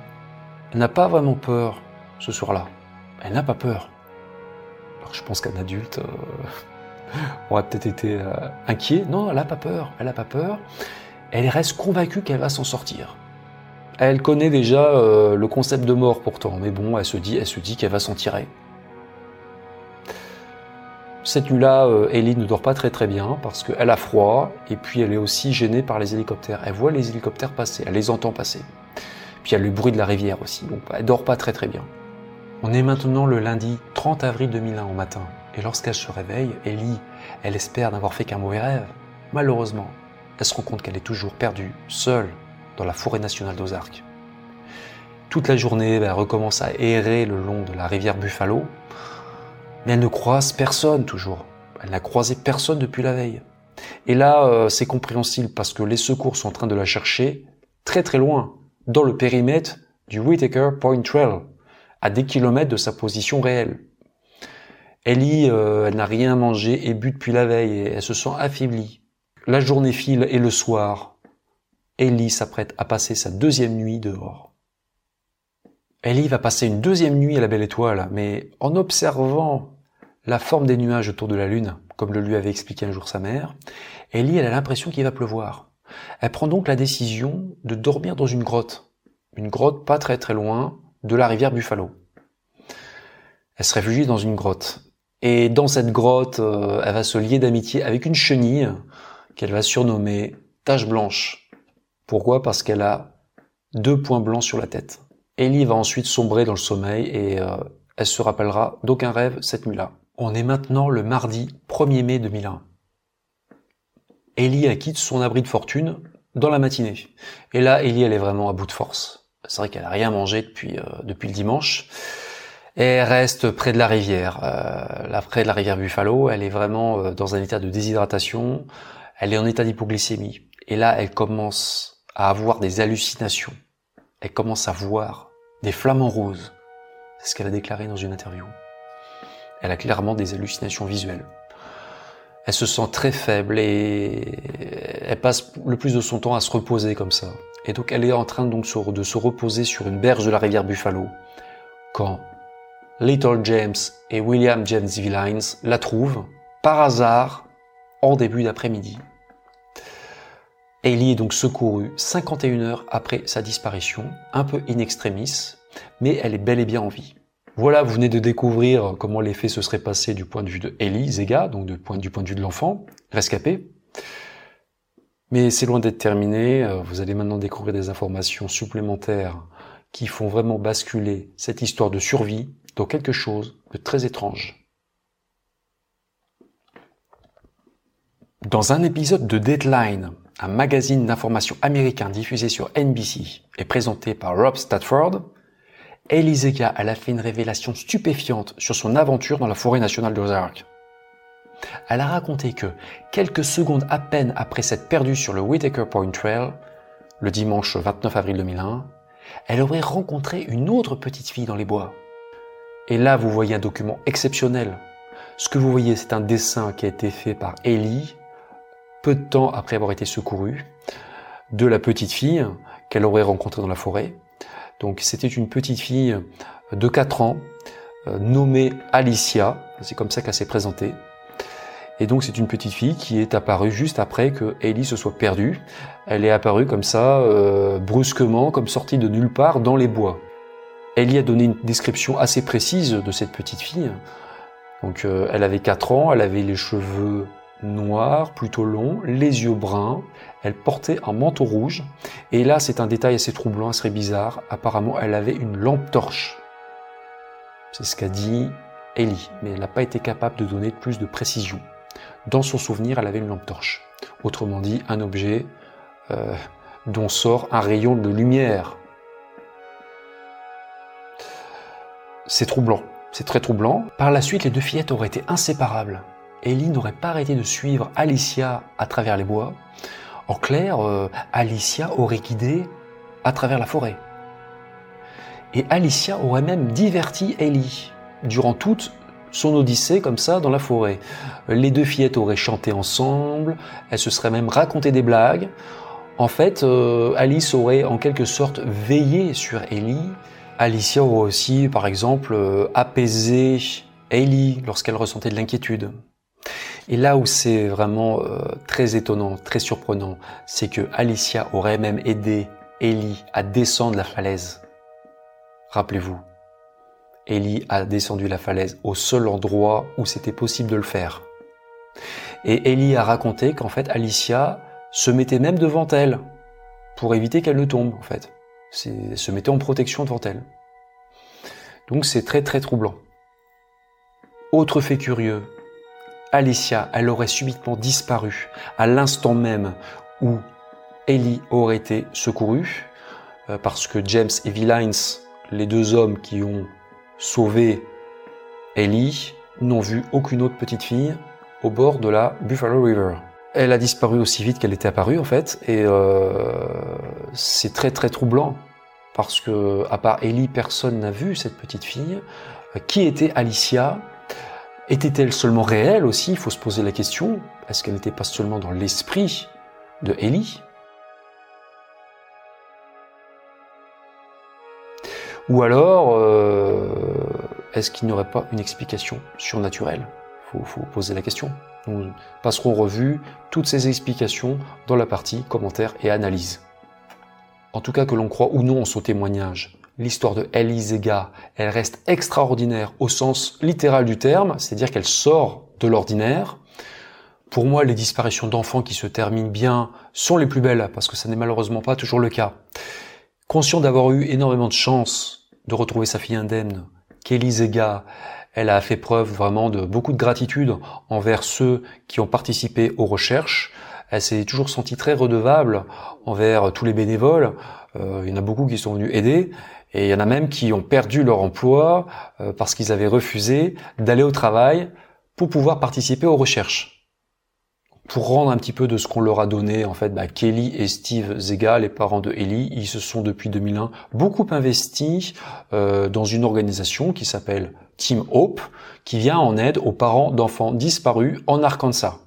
n'a pas vraiment peur ce soir-là. Elle n'a pas peur. Je pense qu'un adulte [laughs] aurait peut-être été inquiet. Non, elle n'a pas peur. Elle n'a pas peur. Elle reste convaincue qu'elle va s'en sortir. Elle connaît déjà le concept de mort pourtant, mais bon, elle dit, elle se dit qu'elle va s'en tirer. Cette nuit-là, euh, Ellie ne dort pas très très bien parce qu'elle a froid et puis elle est aussi gênée par les hélicoptères. Elle voit les hélicoptères passer, elle les entend passer. Puis il y a le bruit de la rivière aussi, donc elle dort pas très très bien. On est maintenant le lundi 30 avril 2001 au matin et lorsqu'elle se réveille, Ellie, elle espère n'avoir fait qu'un mauvais rêve. Malheureusement, elle se rend compte qu'elle est toujours perdue, seule, dans la forêt nationale d'Ozark. Toute la journée, elle recommence à errer le long de la rivière Buffalo mais elle ne croise personne toujours. Elle n'a croisé personne depuis la veille. Et là, euh, c'est compréhensible parce que les secours sont en train de la chercher très très loin, dans le périmètre du Whitaker Point Trail, à des kilomètres de sa position réelle. Ellie, euh, elle n'a rien mangé et bu depuis la veille et elle se sent affaiblie. La journée file et le soir, Ellie s'apprête à passer sa deuxième nuit dehors. Ellie va passer une deuxième nuit à la belle étoile, mais en observant la forme des nuages autour de la lune, comme le lui avait expliqué un jour sa mère, Ellie elle a l'impression qu'il va pleuvoir. Elle prend donc la décision de dormir dans une grotte. Une grotte pas très très loin de la rivière Buffalo. Elle se réfugie dans une grotte. Et dans cette grotte, euh, elle va se lier d'amitié avec une chenille qu'elle va surnommer Tache Blanche. Pourquoi? Parce qu'elle a deux points blancs sur la tête. Ellie va ensuite sombrer dans le sommeil et euh, elle se rappellera d'aucun rêve cette nuit-là. On est maintenant le mardi 1er mai 2001. Ellie quitte son abri de fortune dans la matinée. Et là, Ellie, elle est vraiment à bout de force. C'est vrai qu'elle a rien mangé depuis, euh, depuis le dimanche. Et elle reste près de la rivière, euh, là près de la rivière Buffalo. Elle est vraiment euh, dans un état de déshydratation. Elle est en état d'hypoglycémie. Et là, elle commence à avoir des hallucinations. Elle commence à voir des flamants roses. C'est ce qu'elle a déclaré dans une interview. Elle a clairement des hallucinations visuelles. Elle se sent très faible et elle passe le plus de son temps à se reposer comme ça. Et donc elle est en train donc de se reposer sur une berge de la rivière Buffalo quand Little James et William James Villains la trouvent par hasard en début d'après-midi. Ellie est donc secourue 51 heures après sa disparition, un peu in extremis, mais elle est bel et bien en vie. Voilà, vous venez de découvrir comment les faits se seraient passés du point de vue de Ellie Zega, donc du point, du point de vue de l'enfant rescapé. Mais c'est loin d'être terminé. Euh, vous allez maintenant découvrir des informations supplémentaires qui font vraiment basculer cette histoire de survie dans quelque chose de très étrange. Dans un épisode de Deadline, un magazine d'information américain diffusé sur NBC et présenté par Rob Statford, Elisega, elle a fait une révélation stupéfiante sur son aventure dans la forêt nationale d'Ozark. Elle a raconté que, quelques secondes à peine après s'être perdue sur le Whitaker Point Trail, le dimanche 29 avril 2001, elle aurait rencontré une autre petite fille dans les bois. Et là, vous voyez un document exceptionnel. Ce que vous voyez, c'est un dessin qui a été fait par Ellie, peu de temps après avoir été secourue, de la petite fille qu'elle aurait rencontrée dans la forêt. Donc c'était une petite fille de 4 ans, euh, nommée Alicia, c'est comme ça qu'elle s'est présentée. Et donc c'est une petite fille qui est apparue juste après que Ellie se soit perdue. Elle est apparue comme ça, euh, brusquement, comme sortie de nulle part dans les bois. Ellie a donné une description assez précise de cette petite fille. Donc euh, elle avait 4 ans, elle avait les cheveux noirs, plutôt longs, les yeux bruns, elle portait un manteau rouge, et là c'est un détail assez troublant, assez bizarre, apparemment elle avait une lampe torche. C'est ce qu'a dit Ellie, mais elle n'a pas été capable de donner plus de précision. Dans son souvenir, elle avait une lampe torche. Autrement dit, un objet euh, dont sort un rayon de lumière. C'est troublant, c'est très troublant. Par la suite, les deux fillettes auraient été inséparables. Ellie n'aurait pas arrêté de suivre Alicia à travers les bois. En clair, euh, Alicia aurait guidé à travers la forêt. Et Alicia aurait même diverti Ellie durant toute son odyssée comme ça dans la forêt. Les deux fillettes auraient chanté ensemble, elles se seraient même raconté des blagues. En fait, euh, Alice aurait en quelque sorte veillé sur Ellie. Alicia aurait aussi, par exemple, euh, apaisé Ellie lorsqu'elle ressentait de l'inquiétude. Et là où c'est vraiment euh, très étonnant, très surprenant, c'est que Alicia aurait même aidé Ellie à descendre la falaise. Rappelez-vous, Ellie a descendu la falaise au seul endroit où c'était possible de le faire. Et Ellie a raconté qu'en fait Alicia se mettait même devant elle pour éviter qu'elle ne tombe en fait. Se mettait en protection devant elle. Donc c'est très très troublant. Autre fait curieux, Alicia, elle aurait subitement disparu à l'instant même où Ellie aurait été secourue, euh, parce que James et Villains, les deux hommes qui ont sauvé Ellie, n'ont vu aucune autre petite fille au bord de la Buffalo River. Elle a disparu aussi vite qu'elle était apparue en fait, et euh, c'est très très troublant parce que à part Ellie, personne n'a vu cette petite fille. Euh, qui était Alicia était-elle seulement réelle aussi? Il faut se poser la question. Est-ce qu'elle n'était pas seulement dans l'esprit de Ellie? Ou alors, euh, est-ce qu'il n'y aurait pas une explication surnaturelle? Il faut, poser la question. Nous passerons revue toutes ces explications dans la partie commentaires et analyse. En tout cas, que l'on croit ou non en son témoignage, l'histoire de Elisega, elle reste extraordinaire au sens littéral du terme, c'est-à-dire qu'elle sort de l'ordinaire. Pour moi, les disparitions d'enfants qui se terminent bien sont les plus belles, parce que ça n'est malheureusement pas toujours le cas. Conscient d'avoir eu énormément de chance de retrouver sa fille indemne, Kelly elle a fait preuve vraiment de beaucoup de gratitude envers ceux qui ont participé aux recherches. Elle s'est toujours sentie très redevable envers tous les bénévoles. Euh, il y en a beaucoup qui sont venus aider. Et il y en a même qui ont perdu leur emploi euh, parce qu'ils avaient refusé d'aller au travail pour pouvoir participer aux recherches. Pour rendre un petit peu de ce qu'on leur a donné, en fait, bah, Kelly et Steve Zega, les parents de Ellie, ils se sont depuis 2001 beaucoup investis euh, dans une organisation qui s'appelle Team Hope, qui vient en aide aux parents d'enfants disparus en Arkansas.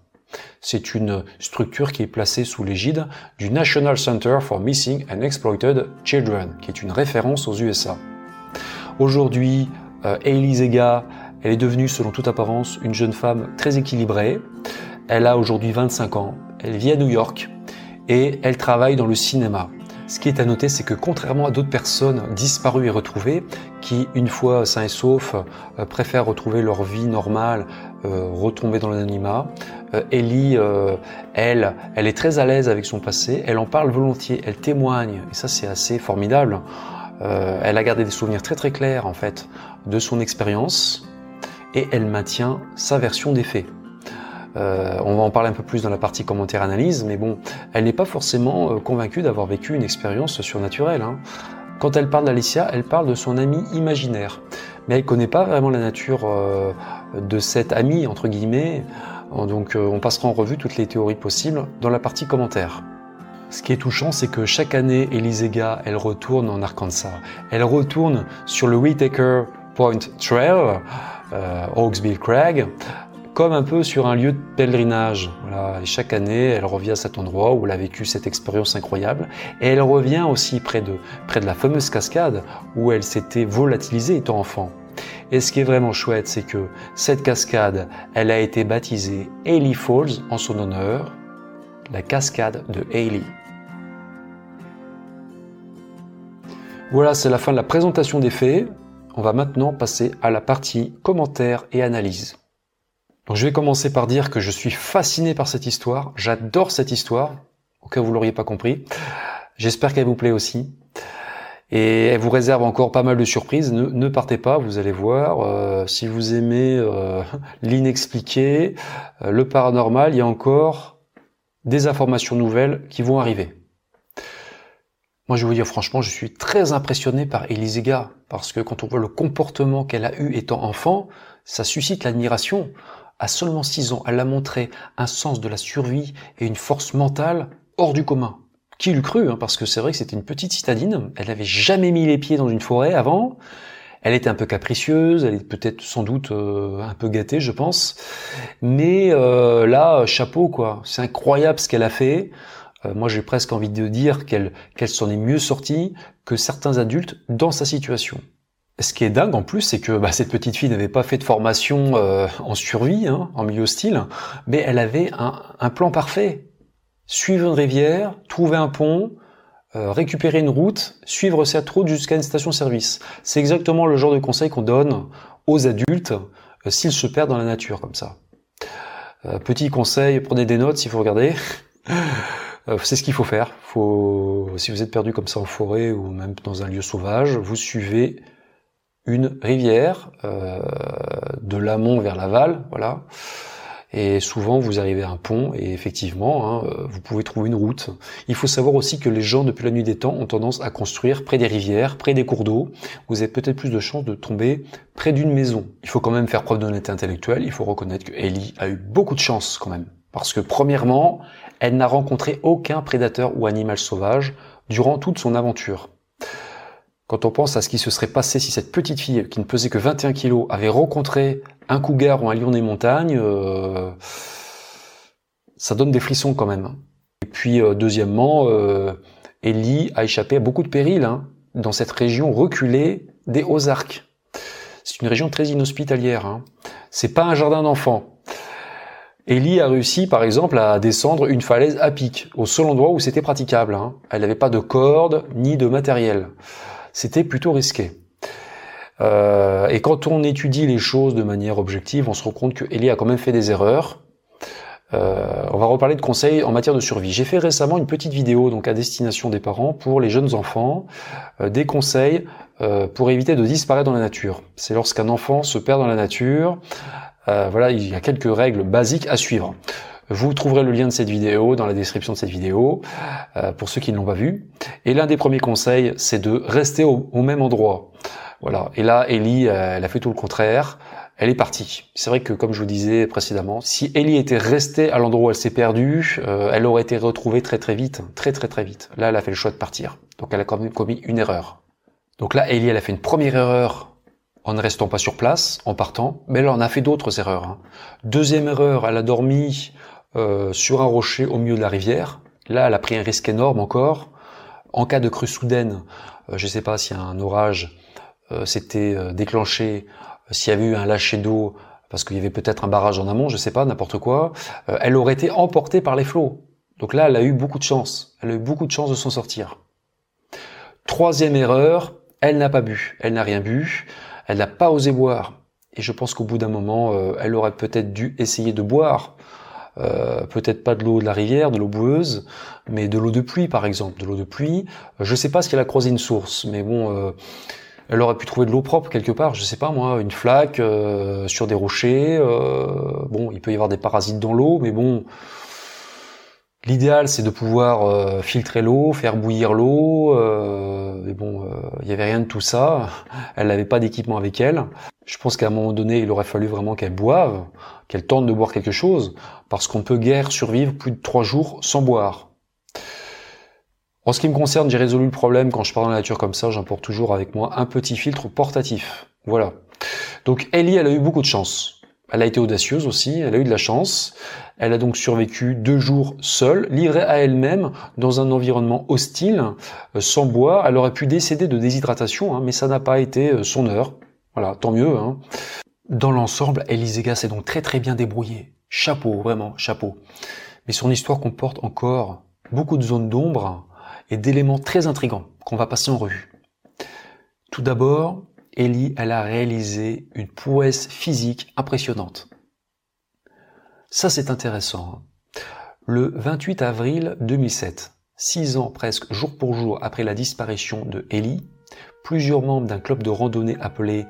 C'est une structure qui est placée sous l'égide du National Center for Missing and Exploited Children, qui est une référence aux USA. Aujourd'hui, euh, Zega, elle est devenue, selon toute apparence, une jeune femme très équilibrée. Elle a aujourd'hui 25 ans, elle vit à New York et elle travaille dans le cinéma. Ce qui est à noter, c'est que contrairement à d'autres personnes disparues et retrouvées, qui, une fois sains et saufs, euh, préfèrent retrouver leur vie normale, euh, retomber dans l'anonymat, Ellie, elle, elle est très à l'aise avec son passé, elle en parle volontiers, elle témoigne, et ça c'est assez formidable. elle a gardé des souvenirs très très clairs en fait de son expérience, et elle maintient sa version des faits. Euh, on va en parler un peu plus dans la partie commentaire analyse, mais bon, elle n'est pas forcément euh, convaincue d'avoir vécu une expérience surnaturelle. Hein. Quand elle parle d'Alicia, elle parle de son ami imaginaire, mais elle connaît pas vraiment la nature euh, de cet ami entre guillemets. Donc, on passera en revue toutes les théories possibles dans la partie commentaire. Ce qui est touchant, c'est que chaque année, Elisega, elle retourne en Arkansas. Elle retourne sur le Whitaker Point Trail, euh, Oaksville Crag, comme un peu sur un lieu de pèlerinage. Et chaque année, elle revient à cet endroit où elle a vécu cette expérience incroyable. Et elle revient aussi près de, près de la fameuse cascade où elle s'était volatilisée étant enfant. Et ce qui est vraiment chouette, c'est que cette cascade, elle a été baptisée Haley Falls en son honneur, la cascade de Haley. Voilà, c'est la fin de la présentation des faits. On va maintenant passer à la partie commentaires et analyse. Donc je vais commencer par dire que je suis fasciné par cette histoire. J'adore cette histoire, au cas où vous l'auriez pas compris. J'espère qu'elle vous plaît aussi. Et elle vous réserve encore pas mal de surprises. Ne, partez pas, vous allez voir. Euh, si vous aimez euh, [laughs] l'inexpliqué, euh, le paranormal, il y a encore des informations nouvelles qui vont arriver. Moi, je vais vous dire franchement, je suis très impressionné par Elisega, parce que quand on voit le comportement qu'elle a eu étant enfant, ça suscite l'admiration. À seulement 6 ans, elle a montré un sens de la survie et une force mentale hors du commun. Qui l'eût cru, hein, parce que c'est vrai que c'était une petite citadine, elle n'avait jamais mis les pieds dans une forêt avant, elle était un peu capricieuse, elle est peut-être sans doute euh, un peu gâtée, je pense, mais euh, là, chapeau quoi, c'est incroyable ce qu'elle a fait. Euh, moi, j'ai presque envie de dire qu'elle s'en est mieux sortie que certains adultes dans sa situation. Ce qui est dingue en plus, c'est que bah, cette petite fille n'avait pas fait de formation en survie, hein, en milieu hostile, mais elle avait un, plan parfait. Suivre une rivière, trouver un pont, euh, récupérer une route, suivre cette route jusqu'à une station-service. C'est exactement le genre de conseil qu'on donne aux adultes euh, s'ils se perdent dans la nature comme ça. petit conseil, prenez des notes si vous regardez. [laughs] c'est ce qu'il faut faire. Faut, si vous êtes perdu comme ça en forêt ou même dans un lieu sauvage, vous suivez une rivière euh, de l'amont vers l'aval, voilà. Et souvent, vous arrivez à un pont et effectivement, hein, euh, vous pouvez trouver une route. Il faut savoir aussi que les gens, depuis la nuit des temps, ont tendance à construire près des rivières, près des cours d'eau. Vous avez peut-être plus de chances de tomber près d'une maison. Il faut quand même faire preuve d'honnêteté intellectuelle. Il faut reconnaître que Ellie a eu beaucoup de chance quand même. Parce que premièrement, elle n'a rencontré aucun prédateur ou animal sauvage durant toute son aventure. Quand on pense à ce qui se serait passé si cette petite fille, qui ne pesait que 21 kilos, avait rencontré un cougar ou un lion des montagnes, euh, ça donne des frissons quand même. Et puis, euh, deuxièmement, euh, Ellie a échappé à beaucoup de périls. Hein. dans cette région reculée des Ozarks. C'est une région très inhospitalière. Hein. C'est pas un jardin d'enfants. Ellie a réussi, par exemple, à descendre une falaise à pic, au seul endroit où c'était praticable. Hein. Elle n'avait pas de corde ni de matériel. C'était plutôt risqué. Euh, et quand on étudie les choses de manière objective, on se rend compte que Ellie a quand même fait des erreurs. Euh, on va reparler de conseils en matière de survie. J'ai fait récemment une petite vidéo donc à destination des parents pour les jeunes enfants, euh, des conseils pour éviter de disparaître dans la nature. C'est lorsqu'un enfant se perd dans la nature. voilà, il y a quelques règles basiques à suivre. Vous trouverez le lien de cette vidéo dans la description de cette vidéo pour ceux qui ne l'ont pas vu. Et l'un des premiers conseils, c'est de rester au, même endroit. Voilà. Et là, Ellie, elle a fait tout le contraire elle est partie. C'est vrai que, comme je vous disais précédemment, si Ellie était restée à l'endroit où elle s'est perdue, euh, elle aurait été retrouvée très très vite, très très très vite. Là, elle a fait le choix de partir. Donc, elle a quand même commis une erreur. Donc là, Ellie, elle a fait une première erreur en ne restant pas sur place, en partant, mais elle en a fait d'autres erreurs. Hein. Deuxième erreur, elle a dormi euh, sur un rocher au milieu de la rivière. Là, elle a pris un risque énorme encore. En cas de crue soudaine, euh, je ne sais pas si un orage s'était déclenché s'il y avait eu un lâcher d'eau, parce qu'il y avait peut-être un barrage en amont, je sais pas, n'importe quoi, euh, elle aurait été emportée par les flots. Donc là, elle a eu beaucoup de chance. Elle a eu beaucoup de chance de s'en sortir. Troisième erreur, elle n'a pas bu. Elle n'a rien bu. Elle n'a pas osé boire. Et je pense qu'au bout d'un moment, euh, elle aurait peut-être dû essayer de boire. Euh, peut-être pas de l'eau de la rivière, de l'eau boueuse, mais de l'eau de pluie par exemple, de l'eau de pluie. Je sais pas ce qu'elle a croisé une source, mais bon, elle aurait pu trouver de l'eau propre quelque part, je sais pas moi, une flaque euh, sur des rochers. Euh, bon, il peut y avoir des parasites dans l'eau, mais bon, l'idéal c'est de pouvoir euh, filtrer l'eau, faire bouillir l'eau. mais bon, il y avait rien de tout ça. [laughs] Elle n'avait pas d'équipement avec elle. Je pense qu'à un moment donné, il aurait fallu vraiment qu'elle boive, qu'elle tente de boire quelque chose, parce qu'on peut guère survivre plus de trois jours sans boire. En ce qui me concerne, j'ai résolu le problème quand je pars dans la nature comme ça, j'emporte toujours avec moi un petit filtre portatif. Voilà. Donc Ellie, elle a eu beaucoup de chance. Elle a été audacieuse aussi, elle a eu de la chance. Elle a donc survécu deux jours seule, livrée à elle-même, dans un environnement hostile, euh, sans bois. Elle aurait pu décéder de déshydratation, hein, mais ça n'a pas été euh, son heure. Voilà, tant mieux. Hein. Dans l'ensemble, Elisega s'est donc très très bien débrouillée. Chapeau, vraiment, chapeau. Mais son histoire comporte encore beaucoup de zones d'ombre, et d'éléments très intrigants qu'on va passer en revue. Tout d'abord, Ellie, elle a réalisé une prouesse physique impressionnante. Ça, c'est intéressant. Hein. Le 28 avril 2007, six ans presque jour pour jour après la disparition de Ellie, plusieurs membres d'un club de randonnée appelé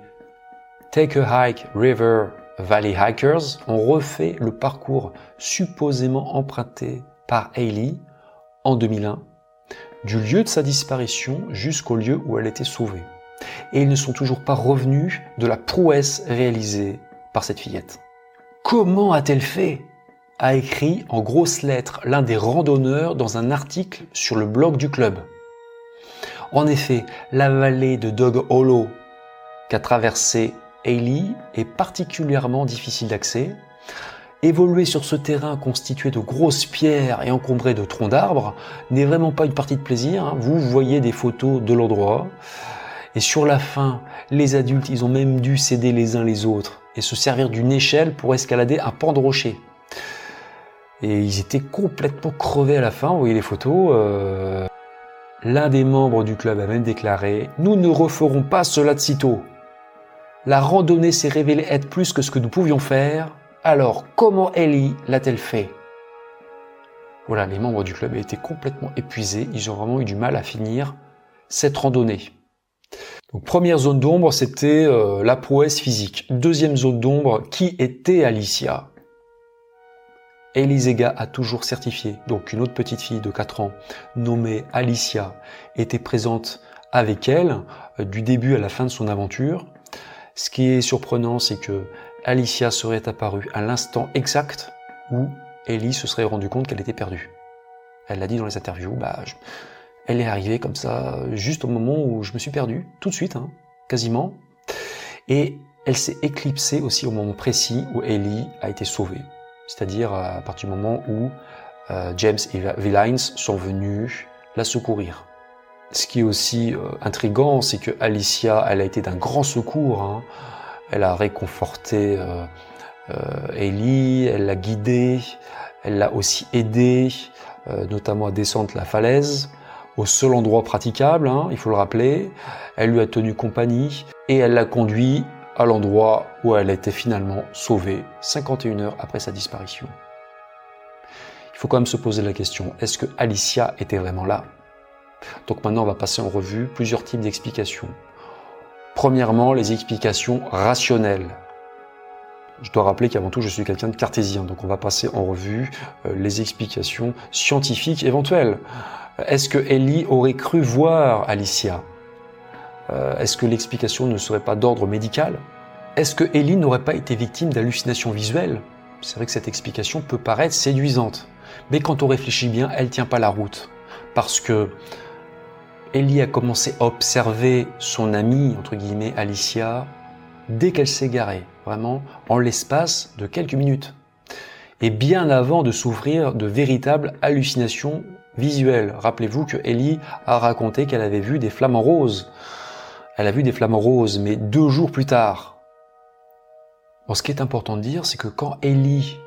Take a Hike River Valley Hikers ont refait le parcours supposément emprunté par Ellie en 2001 du lieu de sa disparition jusqu'au lieu où elle était sauvée. Et ils ne sont toujours pas revenus de la prouesse réalisée par cette fillette. Comment a-t-elle fait? a écrit en grosses lettres l'un des randonneurs dans un article sur le blog du club. En effet, la vallée de Dog Hollow qu'a traversée Hailey est particulièrement difficile d'accès Évoluer sur ce terrain constitué de grosses pierres et encombré de troncs d'arbres n'est vraiment pas une partie de plaisir. Hein. Vous voyez des photos de l'endroit. Et sur la fin, les adultes, ils ont même dû céder les uns les autres et se servir d'une échelle pour escalader un pan de rocher. Et ils étaient complètement crevés à la fin, vous voyez les photos. Euh. L'un des membres du club a même déclaré ⁇ Nous ne referons pas cela de sitôt. La randonnée s'est révélée être plus que ce que nous pouvions faire, alors, comment Ellie l'a-t-elle fait? Voilà, les membres du club étaient complètement épuisés, ils ont vraiment eu du mal à finir cette randonnée. Donc, première zone d'ombre, c'était euh, la prouesse physique. Deuxième zone d'ombre, qui était Alicia? Elisega a toujours certifié, donc une autre petite fille de 4 ans nommée Alicia était présente avec elle euh, du début à la fin de son aventure. Ce qui est surprenant, c'est que Alicia serait apparue à l'instant exact où Ellie se serait rendu compte qu'elle était perdue. Elle l'a dit dans les interviews, bah, elle est arrivée comme ça, juste au moment où je me suis perdu, tout de suite, hein, quasiment. Et elle s'est éclipsée aussi au moment précis où Ellie a été sauvée. C'est-à-dire à partir du moment où euh, James et Villains sont venus la secourir. Ce qui est aussi euh, intrigant, c'est que Alicia, elle a été d'un grand secours. Hein. Elle a réconforté euh, euh, Ellie, elle l'a guidée, elle l'a aussi aidé, euh, notamment à descendre la falaise, au seul endroit praticable, hein, il faut le rappeler. Elle lui a tenu compagnie et elle l'a conduit à l'endroit où elle était finalement sauvée 51 heures après sa disparition. Il faut quand même se poser la question, est-ce que Alicia était vraiment là? Donc maintenant on va passer en revue plusieurs types d'explications. Premièrement, les explications rationnelles. Je dois rappeler qu'avant tout, je suis quelqu'un de cartésien, donc on va passer en revue euh, les explications scientifiques éventuelles. Est-ce que Ellie aurait cru voir Alicia? Euh, Est-ce que l'explication ne serait pas d'ordre médical? Est-ce que Ellie n'aurait pas été victime d'hallucinations visuelles? C'est vrai que cette explication peut paraître séduisante, mais quand on réfléchit bien, elle tient pas la route. Parce que Ellie a commencé à observer son amie, entre guillemets, Alicia, dès qu'elle s'est vraiment en l'espace de quelques minutes. Et bien avant de souffrir de véritables hallucinations visuelles. Rappelez-vous que Ellie a raconté qu'elle avait vu des flamants roses. Elle a vu des flamants roses, mais deux jours plus tard. Bon, ce qui est important de dire, c'est que quand Ellie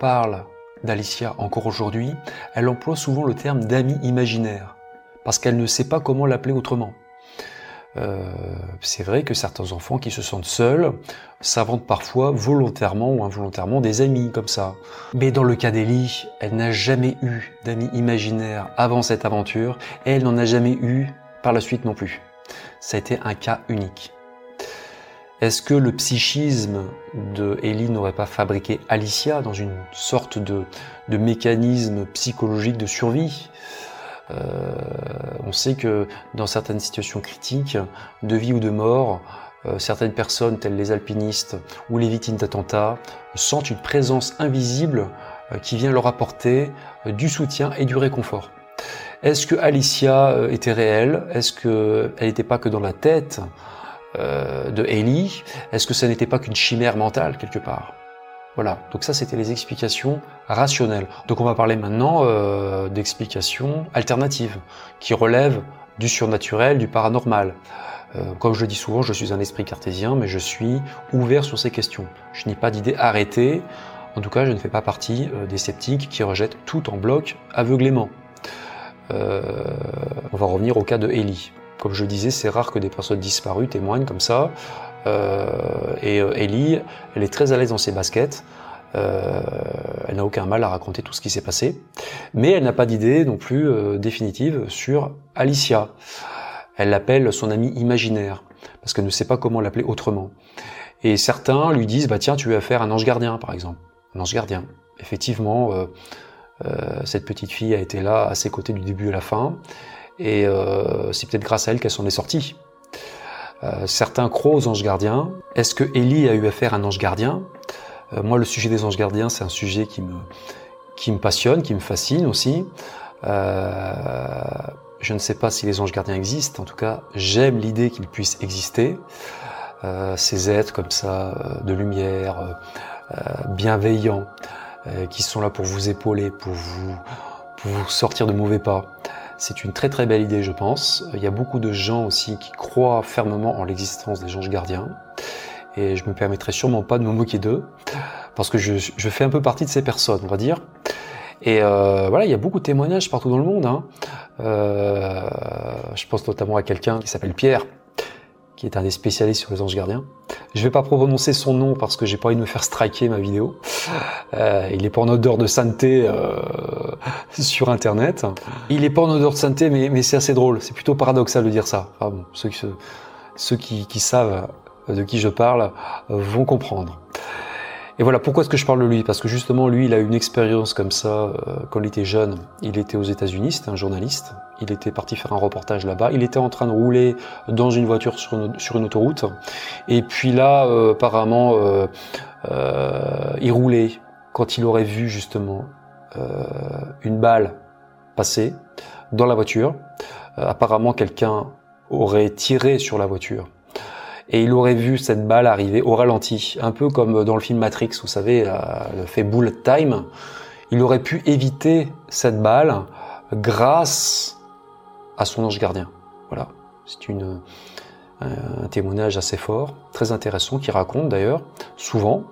parle d'Alicia encore aujourd'hui, elle emploie souvent le terme d'ami imaginaire, parce qu'elle ne sait pas comment l'appeler autrement. Euh, c'est vrai que certains enfants qui se sentent seuls s'inventent parfois volontairement ou involontairement des amis comme ça. Mais dans le cas d'Ellie, elle n'a jamais eu d'amis imaginaires avant cette aventure et elle n'en a jamais eu par la suite non plus. Ça a été un cas unique. Est-ce que le psychisme de Ellie n'aurait pas fabriqué Alicia dans une sorte de mécanisme psychologique de survie? Euh, on sait que dans certaines situations critiques, de vie ou de mort, euh, certaines personnes, telles les alpinistes ou les victimes d'attentats, sentent une présence invisible euh, qui vient leur apporter du soutien et du réconfort. Est-ce que Alicia était réelle? Est-ce qu'elle n'était pas que dans la tête de Ellie Est-ce que ça n'était pas qu'une chimère mentale quelque part? Voilà, donc ça c'était les explications rationnelles. Donc on va parler maintenant euh, d'explications alternatives, qui relèvent du surnaturel, du paranormal. Euh, comme je le dis souvent, je suis un esprit cartésien, mais je suis ouvert sur ces questions. Je n'ai pas d'idée arrêtée, en tout cas je ne fais pas partie euh, des sceptiques qui rejettent tout en bloc aveuglément. on va revenir au cas de Ellie. Comme je disais, c'est rare que des personnes disparues témoignent comme ça. Euh, et euh, Ellie, elle est très à l'aise dans ses baskets. Euh, elle n'a aucun mal à raconter tout ce qui s'est passé, mais elle n'a pas d'idée non plus définitive sur Alicia. Elle l'appelle son amie imaginaire parce qu'elle ne sait pas comment l'appeler autrement. Et certains lui disent bah tiens tu veux faire un ange gardien par exemple, un ange gardien. Effectivement, cette petite fille a été là à ses côtés du début à la fin, et c'est peut-être grâce à elle qu'elle s'en est sortie. Euh, certains croient aux anges gardiens. Est-ce que Élie a eu affaire à un ange gardien? Euh, Moi, le sujet des anges gardiens, c'est un sujet qui me, passionne, qui me fascine aussi. Euh, je ne sais pas si les anges gardiens existent. En tout cas, j'aime l'idée qu'ils puissent exister. ces êtres comme ça, de lumière, bienveillants, qui sont là pour vous épauler, pour vous sortir de mauvais pas. C'est une très très belle idée, je pense. Il y a beaucoup de gens aussi qui croient fermement en l'existence des anges gardiens. Et je me permettrai sûrement pas de me moquer d'eux, parce que je, fais un peu partie de ces personnes, on va dire. Et euh, voilà, il y a beaucoup de témoignages partout dans le monde. Hein. Euh, je pense notamment à quelqu'un qui s'appelle Pierre, qui est un des spécialistes sur les anges gardiens. Je vais pas prononcer son nom parce que j'ai pas envie de me faire striker ma vidéo. Euh, il est pas en odeur de sainteté euh, [laughs] sur Internet. Il est pas en odeur de sainteté, mais, c'est assez drôle. C'est plutôt paradoxal de dire ça. Ceux, qui savent de qui je parle vont comprendre. Et voilà, pourquoi est-ce que je parle de lui Parce que justement, lui, il a eu une expérience comme ça euh, quand il était jeune. Il était aux États-Unis, c'était un journaliste. Il était parti faire un reportage là-bas. Il était en train de rouler dans une voiture sur une, autoroute. Et puis là, euh, apparemment, euh, il roulait quand il aurait vu justement une balle passer dans la voiture. apparemment, quelqu'un aurait tiré sur la voiture et il aurait vu cette balle arriver au ralenti, un peu comme dans le film Matrix, vous savez, euh, le fait bullet time. Il aurait pu éviter cette balle grâce à son ange gardien. Voilà, c'est une un témoignage assez fort, très intéressant, qui raconte d'ailleurs souvent.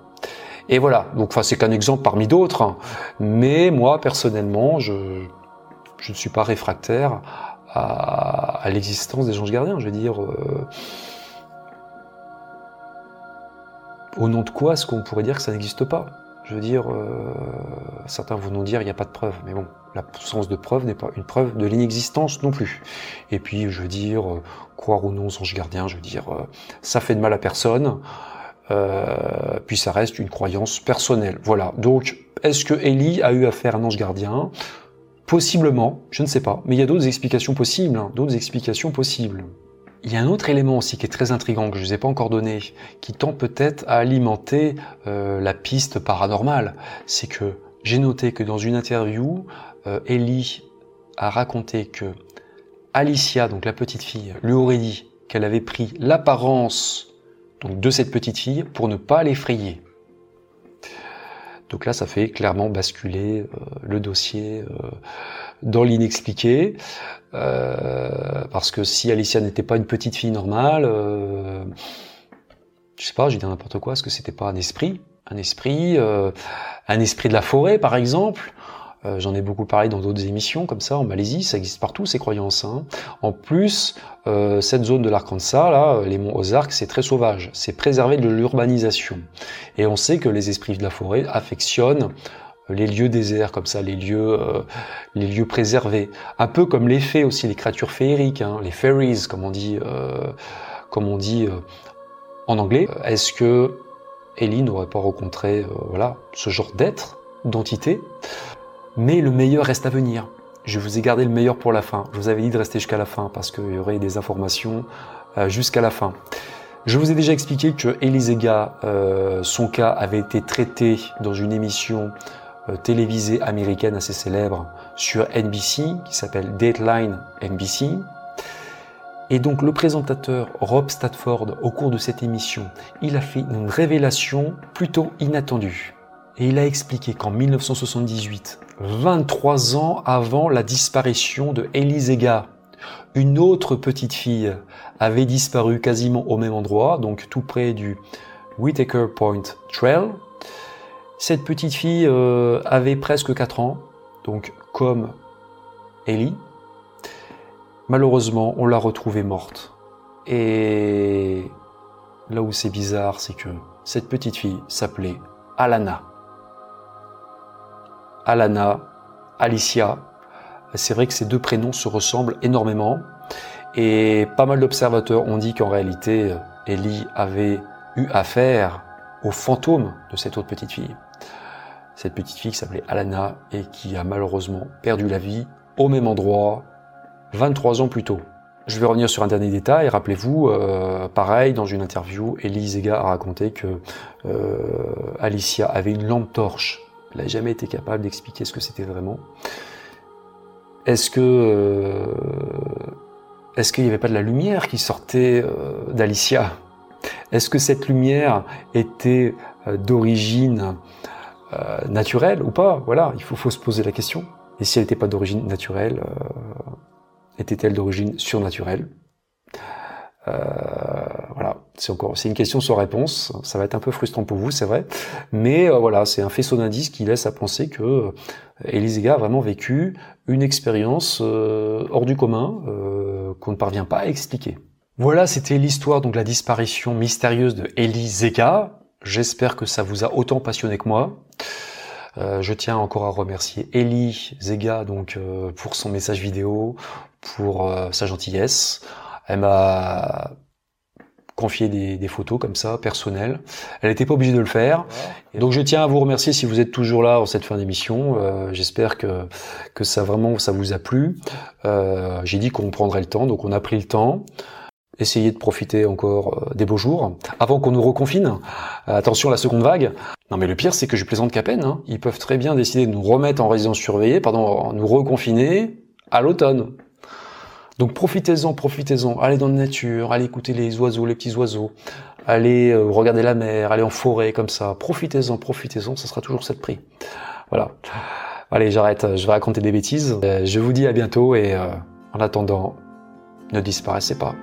Et voilà, donc c'est qu'un exemple parmi d'autres, hein. mais moi personnellement, je, je ne suis pas réfractaire à, l'existence des anges gardiens. Je veux dire, euh, au nom de quoi est-ce qu'on pourrait dire que ça n'existe pas? Je veux dire, euh, certains vont nous dire il n'y a pas de preuve, mais bon, l'absence de preuve n'est pas une preuve de l'inexistence non plus. Et puis, je veux dire, euh, croire ou non aux anges gardiens, je veux dire, ça fait de mal à personne. puis ça reste une croyance personnelle. Voilà. Donc, est-ce que Ellie a eu affaire à un ange gardien? Possiblement, je ne sais pas, mais il y a d'autres explications possibles, hein, d'autres explications possibles. Il y a un autre élément aussi qui est très intrigant que je ne vous ai pas encore donné, qui tend peut-être à alimenter euh, la piste paranormale. C'est que j'ai noté que dans une interview, euh, Ellie a raconté que Alicia, donc la petite fille, lui aurait dit qu'elle avait pris l'apparence de cette petite fille pour ne pas l'effrayer. Donc là, ça fait clairement basculer euh, le dossier euh, dans l'inexpliqué, parce que si Alicia n'était pas une petite fille normale, je sais pas, je dis n'importe quoi, est-ce que c'était pas un esprit, un esprit, un esprit de la forêt, par exemple? Euh, j'en ai beaucoup parlé dans d'autres émissions, comme ça, en Malaisie, ça existe partout ces croyances. Hein. En plus, euh, cette zone de l'Arkansas, là, les monts Ozarks, c'est très sauvage, c'est préservé de l'urbanisation. Et on sait que les esprits de la forêt affectionnent les lieux déserts comme ça, les lieux, euh, les lieux préservés. Un peu comme les fées aussi, les créatures féeriques, hein, les fairies, comme on dit, comme on dit en anglais. Est-ce que Ellie n'aurait pas rencontré voilà, ce genre d'être, d'entité? Mais le meilleur reste à venir. Je vous ai gardé le meilleur pour la fin. Je vous avais dit de rester jusqu'à la fin parce qu'il y aurait des informations euh, jusqu'à la fin. Je vous ai déjà expliqué que Elisega, euh, son cas avait été traité dans une émission euh, télévisée américaine assez célèbre sur NBC qui s'appelle Dateline NBC. Et donc le présentateur Rob Statford, au cours de cette émission, il a fait une révélation plutôt inattendue. Et il a expliqué qu'en 1978, 23 ans avant la disparition de Elisega, une autre petite fille avait disparu quasiment au même endroit, donc tout près du Whitaker Point Trail. Cette petite fille euh, avait presque 4 ans, donc comme Ellie. Malheureusement, on l'a retrouvée morte. Et là où c'est bizarre, c'est que cette petite fille s'appelait Alana. Alana, Alicia. C'est vrai que ces deux prénoms se ressemblent énormément. Et pas mal d'observateurs ont dit qu'en réalité, Ellie avait eu affaire au fantôme de cette autre petite fille. Cette petite fille qui s'appelait Alana et qui a malheureusement perdu la vie au même endroit 23 ans plus tôt. Je vais revenir sur un dernier détail. Rappelez-vous, euh, pareil, dans une interview, Ellie Zega a raconté que euh, Alicia avait une lampe torche elle n'a jamais été capable d'expliquer ce que c'était vraiment. Est-ce que euh, est-ce qu'il n'y avait pas de la lumière qui sortait d'Alicia? Est-ce que cette lumière était d'origine naturelle ou pas? Voilà, il faut, se poser la question. Et si elle n'était pas d'origine naturelle, était-elle d'origine surnaturelle euh, voilà, c'est encore, c'est une question sans réponse. Ça va être un peu frustrant pour vous, c'est vrai, mais euh, voilà, c'est un faisceau d'indices qui laisse à penser que euh, Elisega a vraiment vécu une expérience hors du commun qu'on ne parvient pas à expliquer. Voilà, c'était l'histoire donc la disparition mystérieuse de Elisega. J'espère que ça vous a autant passionné que moi. je tiens encore à remercier Eli Zega donc pour son message vidéo, pour sa gentillesse. Elle m'a confié des, photos comme ça, personnelles. Elle n'était pas obligée de le faire. donc je tiens à vous remercier si vous êtes toujours là en cette fin d'émission. Euh, j'espère que, que ça vraiment ça vous a plu. Euh, j'ai dit qu'on prendrait le temps, donc on a pris le temps. Essayez de profiter encore euh, des beaux jours avant qu'on nous reconfine. attention à la seconde vague. Non mais le pire c'est que je plaisante qu'à peine. Hein. Ils peuvent très bien décider de nous remettre en résidence surveillée, pardon, nous reconfiner à l'automne. Donc profitez-en, profitez-en. Allez dans la nature, allez écouter les oiseaux, les petits oiseaux. Allez euh, regarder la mer, allez en forêt comme ça. Profitez-en, profitez-en, ça sera toujours cette prix. Voilà. Allez, j'arrête, je vais raconter des bêtises. Euh, je vous dis à bientôt et euh, en attendant, ne disparaissez pas.